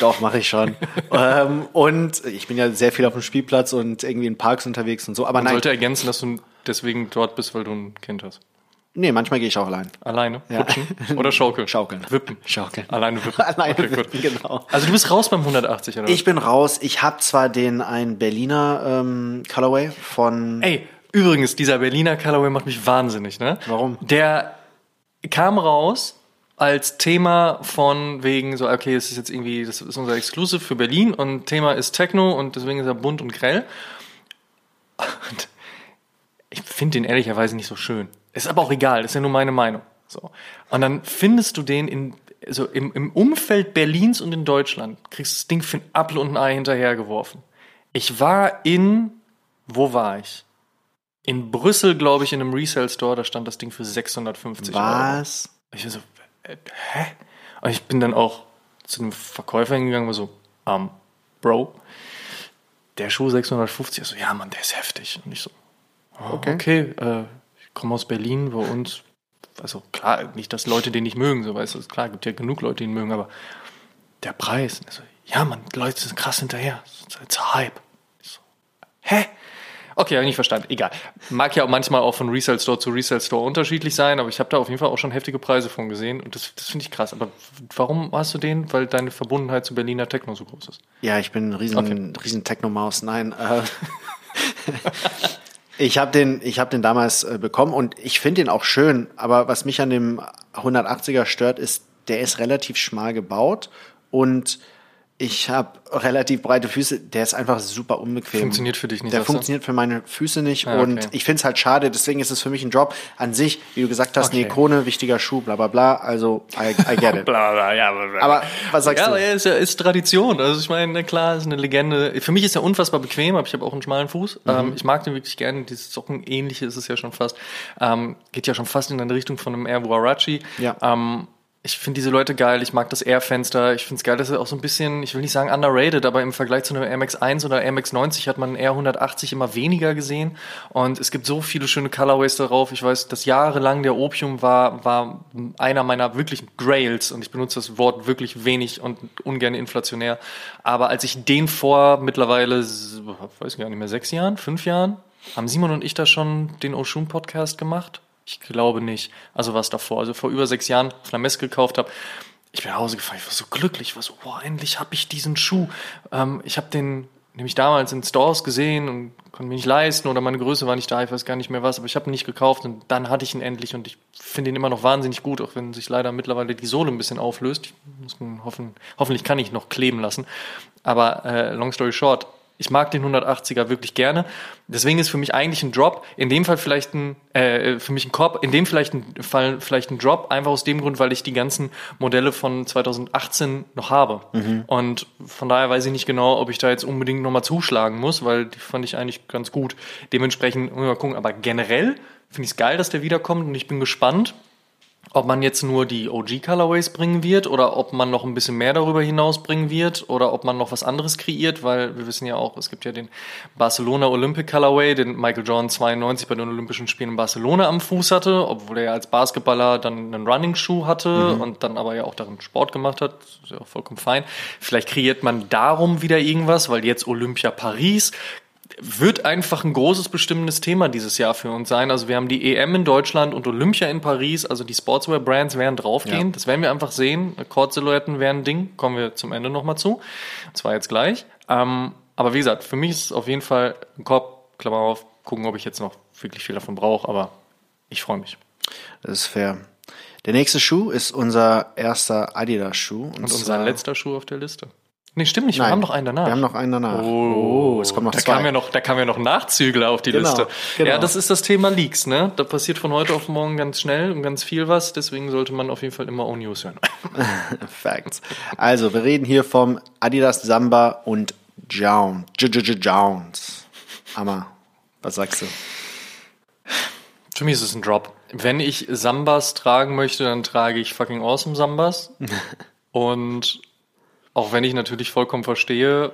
Doch, mache ich schon. (laughs) ähm, und ich bin ja sehr viel auf dem Spielplatz und irgendwie in Parks unterwegs und so. Aber Man nein, sollte ergänzen, dass du deswegen dort bist, weil du ein Kind hast. Nee, manchmal gehe ich auch allein. Alleine? Rutschen? Oder schaukeln? Schaukeln. Wippen? Schaukeln. Alleine wippen? (laughs) Alleine okay, wippen, gut. genau. Also du bist raus beim 180, oder? Ich bin raus. Ich habe zwar den ein Berliner ähm, Colorway von Ey, übrigens, dieser Berliner Colorway macht mich wahnsinnig, ne? Warum? Der kam raus als Thema von wegen so, okay, es ist jetzt irgendwie, das ist unser Exclusive für Berlin und Thema ist Techno und deswegen ist er bunt und grell. Und ich finde den ehrlicherweise nicht so schön. Ist aber auch egal, das ist ja nur meine Meinung. So. Und dann findest du den in, also im, im Umfeld Berlins und in Deutschland, kriegst du das Ding für ein Apfel und ein Ei hinterhergeworfen. Ich war in, wo war ich? In Brüssel, glaube ich, in einem Resale-Store, da stand das Ding für 650 Euro. Was? Ich war so, äh, hä? Und ich bin dann auch zu dem Verkäufer hingegangen, war so, ähm, Bro, der Schuh 650, er so, ja, Mann, der ist heftig. Und ich so, oh, Okay. okay, äh, komme aus Berlin, bei uns, also klar, nicht, dass Leute den nicht mögen, so weißt du, klar, gibt ja genug Leute, die ihn mögen, aber der Preis, so, ja, Mann, die Leute sind krass hinterher, it's a Hype. So, hä? Okay, habe ich nicht verstanden. Egal. Mag ja auch manchmal auch von Resale Store zu Resale Store unterschiedlich sein, aber ich habe da auf jeden Fall auch schon heftige Preise von gesehen und das, das finde ich krass. Aber warum hast du den? Weil deine Verbundenheit zu Berliner Techno so groß ist. Ja, ich bin ein riesen, Okay. riesen Technomaus. Nein, äh, (laughs) ich habe den, ich habe den damals äh, bekommen und ich finde den auch schön. Aber was mich an dem 180er stört, ist, der ist relativ schmal gebaut und ich habe relativ breite Füße. Der ist einfach super unbequem. Funktioniert für dich nicht, Der du? funktioniert für meine Füße nicht Ah, und okay. ich finde es halt schade. Deswegen ist es für mich ein Drop an sich, wie du gesagt hast, eine Okay. Ikone, wichtiger Schuh, bla bla bla. Also I, I get it. (laughs) Bla, bla, ja, bla, bla. Aber was sagst ja, du? aber er ist ja ist Tradition. Also ich meine, na klar, ist eine Legende. Für mich ist er unfassbar bequem, aber ich habe auch einen schmalen Fuß. Mhm. Ähm, ich mag den wirklich gerne. Dieses Socken-ähnliche ist es ja schon fast. Ähm, geht ja schon fast in eine Richtung von einem Air Warachi. Ja. Ähm, ich finde diese Leute geil. Ich mag das Air-Fenster. Ich finde es geil, dass er auch so ein bisschen, ich will nicht sagen underrated, aber im Vergleich zu einem Air Max 1 oder Air Max 90 hat man einen Air 180 immer weniger gesehen. Und es gibt so viele schöne Colorways darauf. Ich weiß, dass jahrelang der Opium war, war einer meiner wirklichen Grails. Und ich benutze das Wort wirklich wenig und ungern inflationär. Aber als ich den vor mittlerweile, weiß gar nicht mehr, sechs Jahren, fünf Jahren, haben Simon und ich da schon den Oshun Podcast gemacht? Ich glaube nicht. Also was davor. Also vor über sechs Jahren auf gekauft habe. Ich bin nach Hause gefahren, ich war so glücklich, ich war so, boah, endlich habe ich diesen Schuh. Ähm, ich habe den nämlich damals in Stores gesehen und konnte mir nicht leisten oder meine Größe war nicht da, ich weiß gar nicht mehr was, aber ich habe ihn nicht gekauft und dann hatte ich ihn endlich und ich finde ihn immer noch wahnsinnig gut, auch wenn sich leider mittlerweile die Sohle ein bisschen auflöst. Ich muss hoffen, hoffentlich kann ich noch kleben lassen. Aber äh, long story short, ich mag den 180er wirklich gerne. Deswegen ist für mich eigentlich ein Drop, in dem Fall vielleicht ein, äh, für mich ein Korb, in dem vielleicht ein Fall vielleicht ein Drop, einfach aus dem Grund, weil ich die ganzen Modelle von 2018 noch habe. Und von daher weiß ich nicht genau, ob ich da jetzt unbedingt nochmal zuschlagen muss, weil die fand ich eigentlich ganz gut. Dementsprechend, mal gucken. Aber generell finde ich es geil, dass der wiederkommt und ich bin gespannt ob man jetzt nur die OG Colorways bringen wird oder ob man noch ein bisschen mehr darüber hinaus bringen wird oder ob man noch was anderes kreiert, weil wir wissen ja auch, es gibt ja den Barcelona Olympic Colorway, den Michael Jordan 92 bei den Olympischen Spielen in Barcelona am Fuß hatte, obwohl er ja als Basketballer dann einen Running Schuh hatte und dann aber ja auch darin Sport gemacht hat, ist ja auch vollkommen fein. Vielleicht kreiert man darum wieder irgendwas, weil jetzt Olympia Paris wird einfach ein großes bestimmendes Thema dieses Jahr für uns sein. Also wir haben die EM in Deutschland und Olympia in Paris, also die Sportswear-Brands werden draufgehen. Ja. Das werden wir einfach sehen. Cord-Silhouetten wären ein Ding, kommen wir zum Ende nochmal zu. Und zwar jetzt gleich. Ähm, aber wie gesagt, für mich ist es auf jeden Fall ein Korb, Klammer auf, gucken, ob ich jetzt noch wirklich viel davon brauche, aber ich freue mich. Das ist fair. Der nächste Schuh ist unser erster Adidas-Schuh. Und unser letzter Schuh auf der Liste. Nee, stimmt nicht, wir Nein, haben noch einen danach. Wir haben noch einen danach. Oh, es kommen noch da zwei. Kam ja noch, da kamen ja noch Nachzügler auf die Genau, Liste. genau. Ja, das ist das Thema Leaks, ne? Da passiert von heute auf morgen ganz schnell und ganz viel was. Deswegen sollte man auf jeden Fall immer O-News hören. (laughs) Facts. Also, wir reden hier vom Adidas Samba und Jones. Jones. Hammer. Was sagst du? Für mich ist es ein Drop. Wenn ich Sambas tragen möchte, dann trage ich fucking awesome Sambas. (laughs) und auch wenn ich natürlich vollkommen verstehe,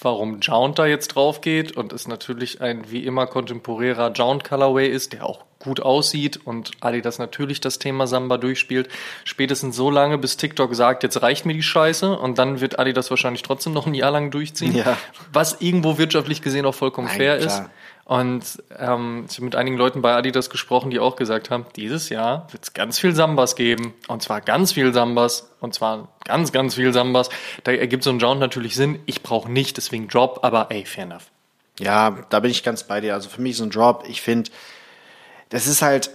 warum Jount da jetzt drauf geht und es natürlich ein wie immer kontemporärer Jount Colorway ist, der auch gut aussieht und Adidas natürlich das Thema Samba durchspielt, spätestens so lange, bis TikTok sagt, jetzt reicht mir die Scheiße und dann wird Adidas wahrscheinlich trotzdem noch ein Jahr lang durchziehen, Ja. was irgendwo wirtschaftlich gesehen auch vollkommen Nein, fair klar. ist. Und ähm, ich habe mit einigen Leuten bei Adidas gesprochen, die auch gesagt haben, dieses Jahr wird es ganz viel Sambas geben. Und zwar ganz viel Sambas. Und zwar ganz, ganz viel Sambas. Da ergibt so ein Jound natürlich Sinn. Ich brauche nicht, deswegen Drop, aber ey, fair enough. Ja, da bin ich ganz bei dir. Also für mich ist ein Drop. Ich finde, das ist halt,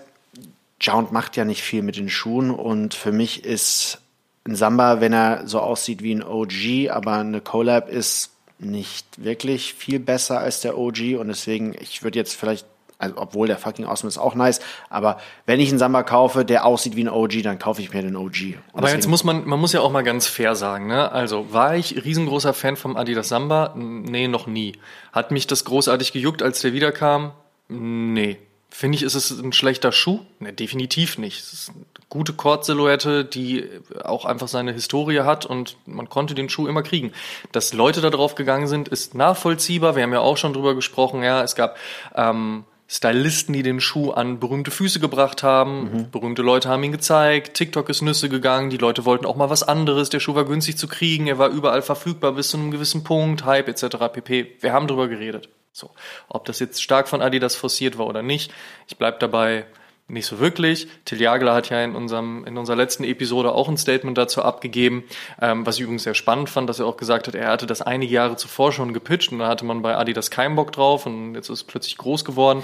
Jount macht ja nicht viel mit den Schuhen und für mich ist ein Samba, wenn er so aussieht wie ein OG, aber eine Collab ist nicht wirklich viel besser als der OG und deswegen, ich würde jetzt vielleicht Also, obwohl der fucking Awesome ist auch nice. Aber wenn ich einen Samba kaufe, der aussieht wie ein OG, dann kaufe ich mir den OG. Und Aber jetzt muss man, man muss ja auch mal ganz fair sagen, ne? Also, war ich riesengroßer Fan vom Adidas Samba? Nee, noch nie. Hat mich das großartig gejuckt, als der wiederkam? Nee. Finde ich, ist es ein schlechter Schuh? Nee, definitiv nicht. Es ist eine gute Kord-Silhouette, die auch einfach seine Historie hat und man konnte den Schuh immer kriegen. Dass Leute da drauf gegangen sind, ist nachvollziehbar. Wir haben ja auch schon drüber gesprochen, ja. Es gab ähm, Stylisten, die den Schuh an berühmte Füße gebracht haben. Mhm. Berühmte Leute haben ihn gezeigt. TikTok ist Nüsse gegangen. Die Leute wollten auch mal was anderes. Der Schuh war günstig zu kriegen. Er war überall verfügbar bis zu einem gewissen Punkt. Hype etc. pp. Wir haben drüber geredet. So, ob das jetzt stark von Adidas forciert war oder nicht, ich bleib dabei nicht so wirklich. Till Jagler hat ja in, unserem, in unserer letzten Episode auch ein Statement dazu abgegeben, ähm, was ich übrigens sehr spannend fand, dass er auch gesagt hat, er hatte das einige Jahre zuvor schon gepitcht und da hatte man bei Adidas keinen Bock drauf und jetzt ist es plötzlich groß geworden.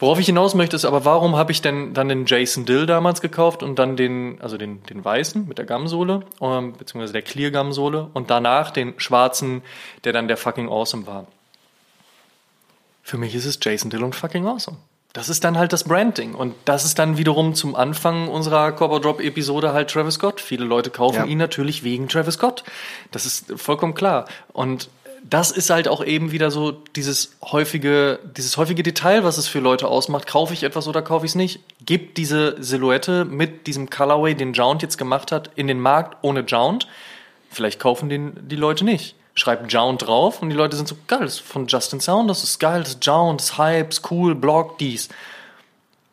Worauf ich hinaus möchte, ist aber, warum habe ich denn dann den Jason Dill damals gekauft und dann den, also den, den weißen mit der Gamsohle, ähm, beziehungsweise der Clear Gamsohle und danach den schwarzen, der dann der fucking awesome war. Für mich ist es Jason Dill und fucking awesome. Das ist dann halt das Branding. Und das ist dann wiederum zum Anfang unserer Cover Drop Episode halt Travis Scott. Viele Leute kaufen ja. ihn natürlich wegen Travis Scott. Das ist vollkommen klar. Und das ist halt auch eben wieder so dieses häufige, dieses häufige Detail, was es für Leute ausmacht. Kaufe ich etwas oder kaufe ich es nicht? Gibt diese Silhouette mit diesem Colorway, den Jount jetzt gemacht hat, in den Markt ohne Jount. Vielleicht kaufen den die Leute nicht schreibt Jound drauf und die Leute sind so, geil, das ist von Justin Sound, das ist geil, das ist Jound, das ist Hype, cool, Blog, dies.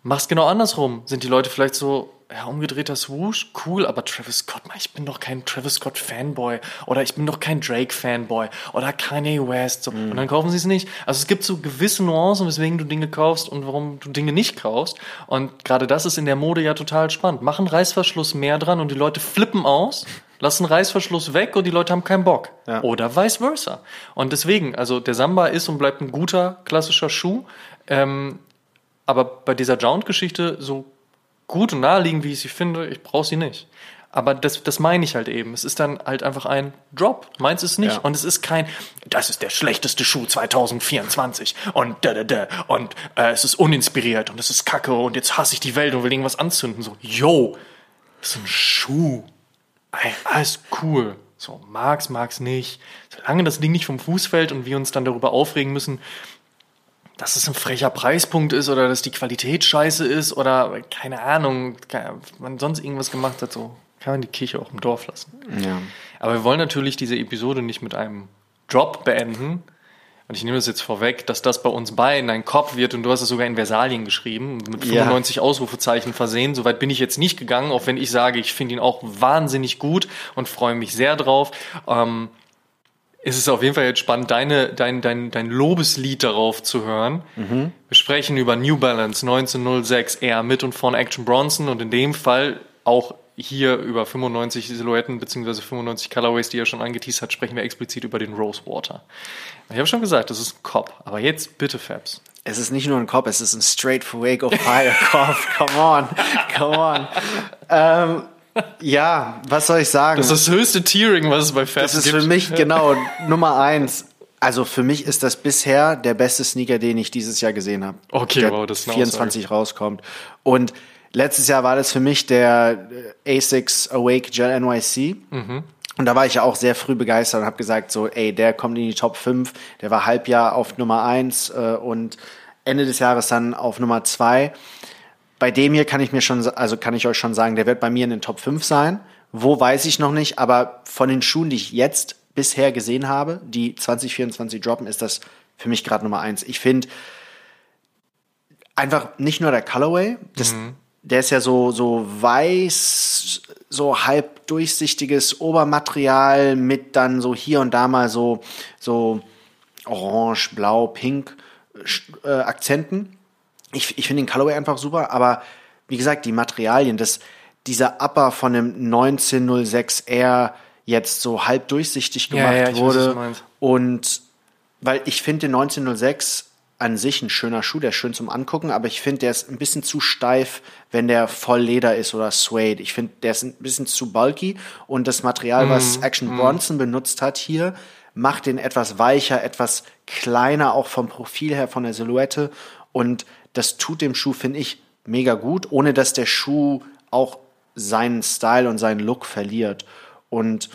Mach's genau andersrum. Sind die Leute vielleicht so, ja, umgedrehter Swoosh, cool, aber Travis Scott, ich bin doch kein Travis Scott Fanboy oder ich bin doch kein Drake Fanboy oder Kanye West so. Mhm. und dann kaufen sie es nicht. Also es gibt so gewisse Nuancen, weswegen du Dinge kaufst und warum du Dinge nicht kaufst und gerade das ist in der Mode ja total spannend. Machen Reißverschluss mehr dran und die Leute flippen aus lassen Reißverschluss weg und die Leute haben keinen Bock. Ja. Oder vice versa. Und deswegen, also der Samba ist und bleibt ein guter klassischer Schuh. Ähm, aber bei dieser Jount-Geschichte, so gut und naheliegend, wie ich sie finde, ich brauche sie nicht. Aber das, das meine ich halt eben. Es ist dann halt einfach ein Drop. Meins ist nicht. Ja. Und es ist kein, das ist der schlechteste Schuh 2024. Und da, da, da. Und äh, es ist uninspiriert und es ist kacke und jetzt hasse ich die Welt und will irgendwas anzünden. So, yo, das ist ein Schuh alles cool. So, mag's, mag's nicht. Solange das Ding nicht vom Fuß fällt und wir uns dann darüber aufregen müssen, dass es ein frecher Preispunkt ist oder dass die Qualität scheiße ist oder keine Ahnung, man sonst irgendwas gemacht hat, so kann man die Kirche auch im Dorf lassen. Ja. Aber wir wollen natürlich diese Episode nicht mit einem Drop beenden, und ich nehme das jetzt vorweg, dass das bei uns beiden ein Kopf wird und du hast es sogar in Versalien geschrieben, mit 95 ja. Ausrufezeichen versehen. Soweit bin ich jetzt nicht gegangen, auch wenn ich sage, ich finde ihn auch wahnsinnig gut und freue mich sehr drauf. Ähm, es ist auf jeden Fall jetzt spannend, deine, dein, dein, dein Lobeslied darauf zu hören. Mhm. Wir sprechen über New Balance 1906 eher mit und von Action Bronson und in dem Fall auch hier über 95 Silhouetten bzw. 95 Colorways, die er schon angeteased hat, sprechen wir explizit über den Rosewater. Ich habe schon gesagt, das ist ein Cop. Aber jetzt bitte, Fabs. Es ist nicht nur ein Cop, es ist ein straight Fuego Fire (laughs) Cop. Come on, come on. Ähm, ja, was soll ich sagen? Das ist das höchste Tiering, was es bei Fabs gibt. Das ist gibt. für mich genau Nummer eins. Also für mich ist das bisher der beste Sneaker, den ich dieses Jahr gesehen habe. Okay, der wow, das ist 24 rauskommt. Und letztes Jahr war das für mich der ASICS Awake Gel NYC. Mhm. Und da war ich ja auch sehr früh begeistert und habe gesagt, so, ey, der kommt in die Top 5, der war Halbjahr auf Nummer 1 äh, und Ende des Jahres dann auf Nummer 2. Bei dem hier kann ich mir schon, also kann ich euch schon sagen, der wird bei mir in den Top 5 sein. Wo weiß ich noch nicht, aber von den Schuhen, die ich jetzt bisher gesehen habe, die 2024 droppen, ist das für mich gerade Nummer 1. Ich finde einfach nicht nur der Colorway, das, mhm. der ist ja so, so weiß, so halb durchsichtiges Obermaterial mit dann so hier und da mal so, so orange, blau, pink äh, Akzenten. Ich, ich finde den Colorway einfach super, aber wie gesagt, die Materialien, das, dieser Upper von dem 1906R jetzt so halb durchsichtig gemacht ja, ja, wurde. Weiß, und weil ich finde den 1906 an sich ein schöner Schuh, der ist schön zum Angucken, aber ich finde, der ist ein bisschen zu steif, wenn der voll Leder ist oder Suede. Ich finde, der ist ein bisschen zu bulky und das Material, mm, was Action mm. Bronson benutzt hat hier, macht den etwas weicher, etwas kleiner, auch vom Profil her, von der Silhouette. Und das tut dem Schuh, finde ich, mega gut, ohne dass der Schuh auch seinen Style und seinen Look verliert. Und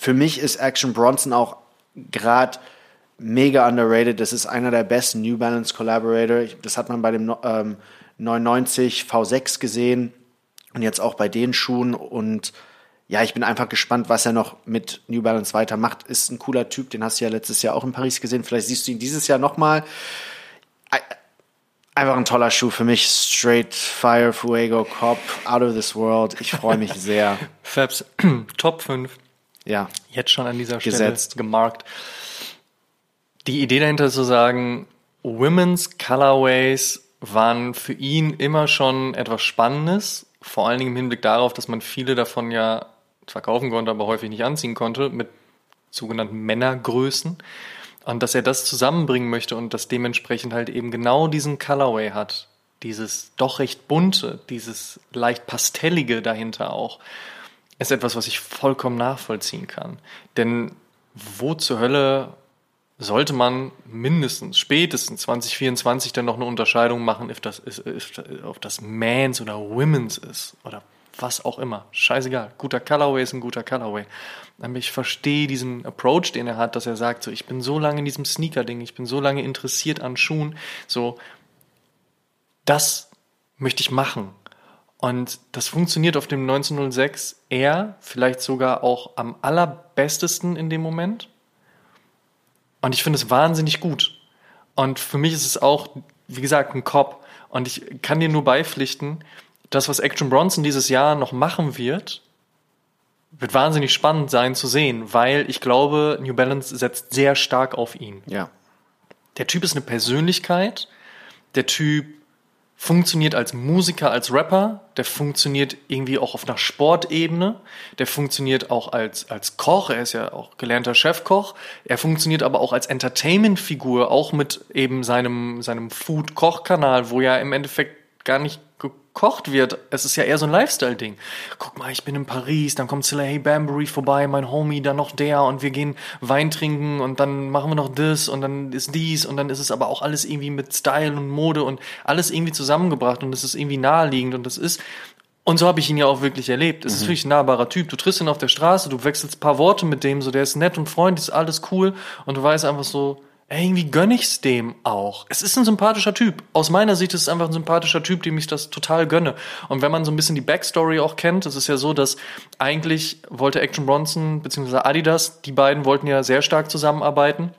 für mich ist Action Bronson auch gerade mega underrated. Das ist einer der besten New Balance Collaborator. Das hat man bei dem ähm, 99 V6 gesehen und jetzt auch bei den Schuhen. Und ja, ich bin einfach gespannt, was er noch mit New Balance weitermacht. Ist ein cooler Typ, den hast du ja letztes Jahr auch in Paris gesehen. Vielleicht siehst du ihn dieses Jahr nochmal. Einfach ein toller Schuh für mich. Straight Fire Fuego Cop, out of this world. Ich freue mich (laughs) sehr. Fabs, (clears throat) Top 5. Ja. Jetzt schon an dieser Gesetzt. Stelle gemarkt. Die Idee dahinter zu sagen, Women's Colorways waren für ihn immer schon etwas Spannendes. Vor allen Dingen im Hinblick darauf, dass man viele davon ja verkaufen konnte, aber häufig nicht anziehen konnte mit sogenannten Männergrößen. Und dass er das zusammenbringen möchte und das dementsprechend halt eben genau diesen Colorway hat. Dieses doch recht bunte, dieses leicht pastellige dahinter auch, ist etwas, was ich vollkommen nachvollziehen kann. Denn wo zur Hölle sollte man mindestens, spätestens 2024 dann noch eine Unterscheidung machen, ob das, ob das Mans oder Women's ist oder was auch immer. Scheißegal. Guter Colorway ist ein guter Colorway. Ich verstehe diesen Approach, den er hat, dass er sagt, so, ich bin so lange in diesem Sneaker-Ding, ich bin so lange interessiert an Schuhen, so, das möchte ich machen. Und das funktioniert auf dem 1906 eher, vielleicht sogar auch am allerbestesten in dem Moment. Und ich finde es wahnsinnig gut. Und für mich ist es auch, wie gesagt, ein Cop. Und ich kann dir nur beipflichten, das, was Action Bronson dieses Jahr noch machen wird, wird wahnsinnig spannend sein zu sehen, weil ich glaube, New Balance setzt sehr stark auf ihn. Ja. Der Typ ist eine Persönlichkeit. Der Typ funktioniert als Musiker, als Rapper. Der funktioniert irgendwie auch auf einer Sportebene. Der funktioniert auch als, als Koch. Er ist ja auch gelernter Chefkoch. Er funktioniert aber auch als Entertainment-Figur, auch mit eben seinem, seinem Food-Koch-Kanal, wo ja im Endeffekt gar nicht gekocht wird. Es ist ja eher so ein Lifestyle-Ding. Guck mal, ich bin in Paris, dann kommt Hey Bambury vorbei, mein Homie, dann noch der und wir gehen Wein trinken und dann machen wir noch das und dann ist dies und dann ist es aber auch alles irgendwie mit Style und Mode und alles irgendwie zusammengebracht und es ist irgendwie naheliegend und das ist und so habe ich ihn ja auch wirklich erlebt. Es mhm. ist wirklich ein nahbarer Typ. Du triffst ihn auf der Straße, du wechselst ein paar Worte mit dem, so der ist nett und freundlich, ist alles cool und du weißt einfach so, irgendwie gönne ich's dem auch. Es ist ein sympathischer Typ. Aus meiner Sicht ist es einfach ein sympathischer Typ, dem ich das total gönne. Und wenn man so ein bisschen die Backstory auch kennt, es ist ja so, dass eigentlich wollte Action Bronson bzw. Adidas, die beiden wollten ja sehr stark zusammenarbeiten.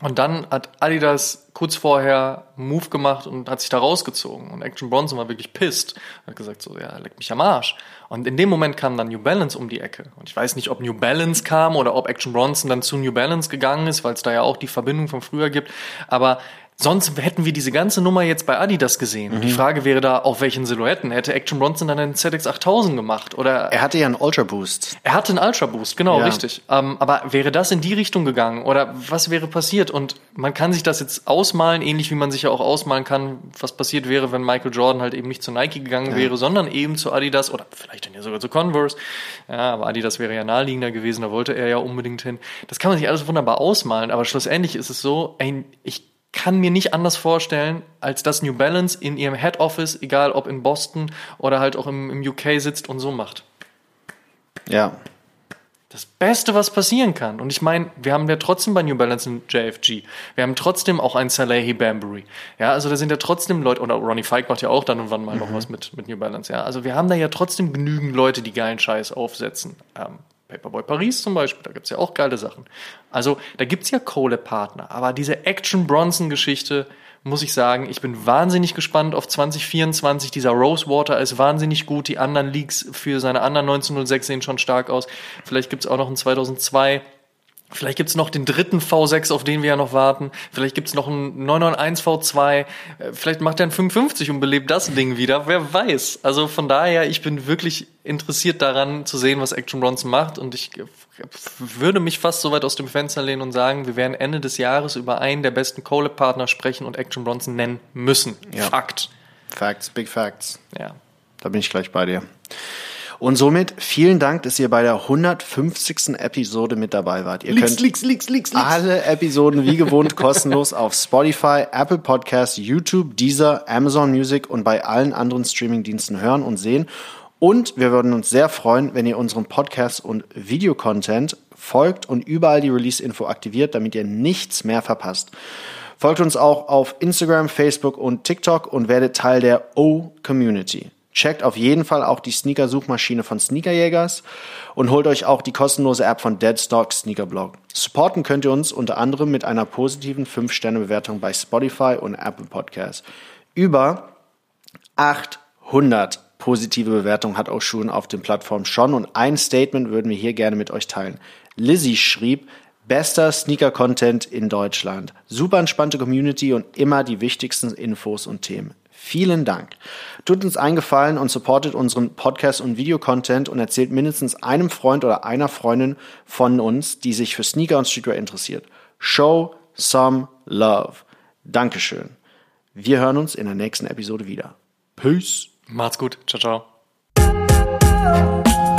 Und dann hat Adidas kurz vorher einen Move gemacht und hat sich da rausgezogen. Und Action Bronson war wirklich pissed. Hat gesagt so, ja, leck mich am Arsch. Und in dem Moment kam dann New Balance um die Ecke. Und ich weiß nicht, ob New Balance kam oder ob Action Bronson dann zu New Balance gegangen ist, weil es da ja auch die Verbindung von früher gibt. Aber Sonst hätten wir diese ganze Nummer jetzt bei Adidas gesehen. Mhm. Die Frage wäre da, auf welchen Silhouetten? Hätte Action Bronson dann einen ZX 8000 gemacht? Oder er hatte ja einen Ultra Boost. Er hatte einen Ultra Boost, genau, ja. richtig. Ähm, aber wäre das in die Richtung gegangen? Oder was wäre passiert? Und man kann sich das jetzt ausmalen, ähnlich wie man sich ja auch ausmalen kann, was passiert wäre, wenn Michael Jordan halt eben nicht zu Nike gegangen ja. wäre, sondern eben zu Adidas oder vielleicht dann ja sogar zu Converse. Ja, aber Adidas wäre ja naheliegender gewesen, da wollte er ja unbedingt hin. Das kann man sich alles wunderbar ausmalen, aber schlussendlich ist es so, ey, ich kann mir nicht anders vorstellen, als dass New Balance in ihrem Head Office, egal ob in Boston oder halt auch im, im UK sitzt und so macht. Ja. Das Beste, was passieren kann. Und ich meine, wir haben ja trotzdem bei New Balance einen JFG. Wir haben trotzdem auch einen Salehi Bambury. Ja, also da sind ja trotzdem Leute, oder Ronnie Fike macht ja auch dann und wann mal mhm. noch was mit, mit New Balance. Ja, also wir haben da ja trotzdem genügend Leute, die geilen Scheiß aufsetzen. Ähm, Paperboy Paris zum Beispiel, da gibt's ja auch geile Sachen. Also da gibt's ja Kohlepartner, aber diese Action Bronson-Geschichte, muss ich sagen, ich bin wahnsinnig gespannt auf 2024. Dieser Rosewater ist wahnsinnig gut. Die anderen Leaks für seine anderen 1906 sehen schon stark aus. Vielleicht gibt's auch noch einen 2002. Vielleicht gibt's noch den dritten V6, auf den wir ja noch warten. Vielleicht gibt's noch einen 991 V2. Äh, vielleicht macht er einen 55 und belebt das Ding wieder. Wer weiß. Also von daher, ich bin wirklich interessiert daran zu sehen, was Action Bronson macht. Und ich würde mich fast so weit aus dem Fenster lehnen und sagen, wir werden Ende des Jahres über einen der besten Collab-Partner sprechen und Action Bronson nennen müssen. Ja. Fakt. Facts, big facts. Ja. Da bin ich gleich bei dir. Und somit vielen Dank, dass ihr bei der 150. Episode mit dabei wart. Ihr Leaks, könnt Leaks, Leaks, Leaks, Leaks. alle Episoden wie gewohnt kostenlos auf Spotify, Apple Podcasts, YouTube, Deezer, Amazon Music und bei allen anderen Streamingdiensten hören und sehen. Und wir würden uns sehr freuen, wenn ihr unseren Podcast und Videocontent folgt und überall die Release-Info aktiviert, damit ihr nichts mehr verpasst. Folgt uns auch auf Instagram, Facebook und TikTok und werdet Teil der O-Community. Checkt auf jeden Fall auch die Sneaker-Suchmaschine von Sneakerjägers und holt euch auch die kostenlose App von Deadstock Sneakerblog. Supporten könnt ihr uns unter anderem mit einer positiven 5-Sterne-Bewertung bei Spotify und Apple Podcasts. Über 800 positive Bewertungen hat Oshun auf den Plattformen schon und ein Statement würden wir hier gerne mit euch teilen. Lizzie schrieb, bester Sneaker-Content in Deutschland. Super entspannte Community und immer die wichtigsten Infos und Themen. Vielen Dank. Tut uns einen Gefallen und supportet unseren Podcast und Videocontent und erzählt mindestens einem Freund oder einer Freundin von uns, die sich für Sneaker und Streetwear interessiert. Show some love. Dankeschön. Wir hören uns in der nächsten Episode wieder. Peace. Macht's gut. Ciao, ciao.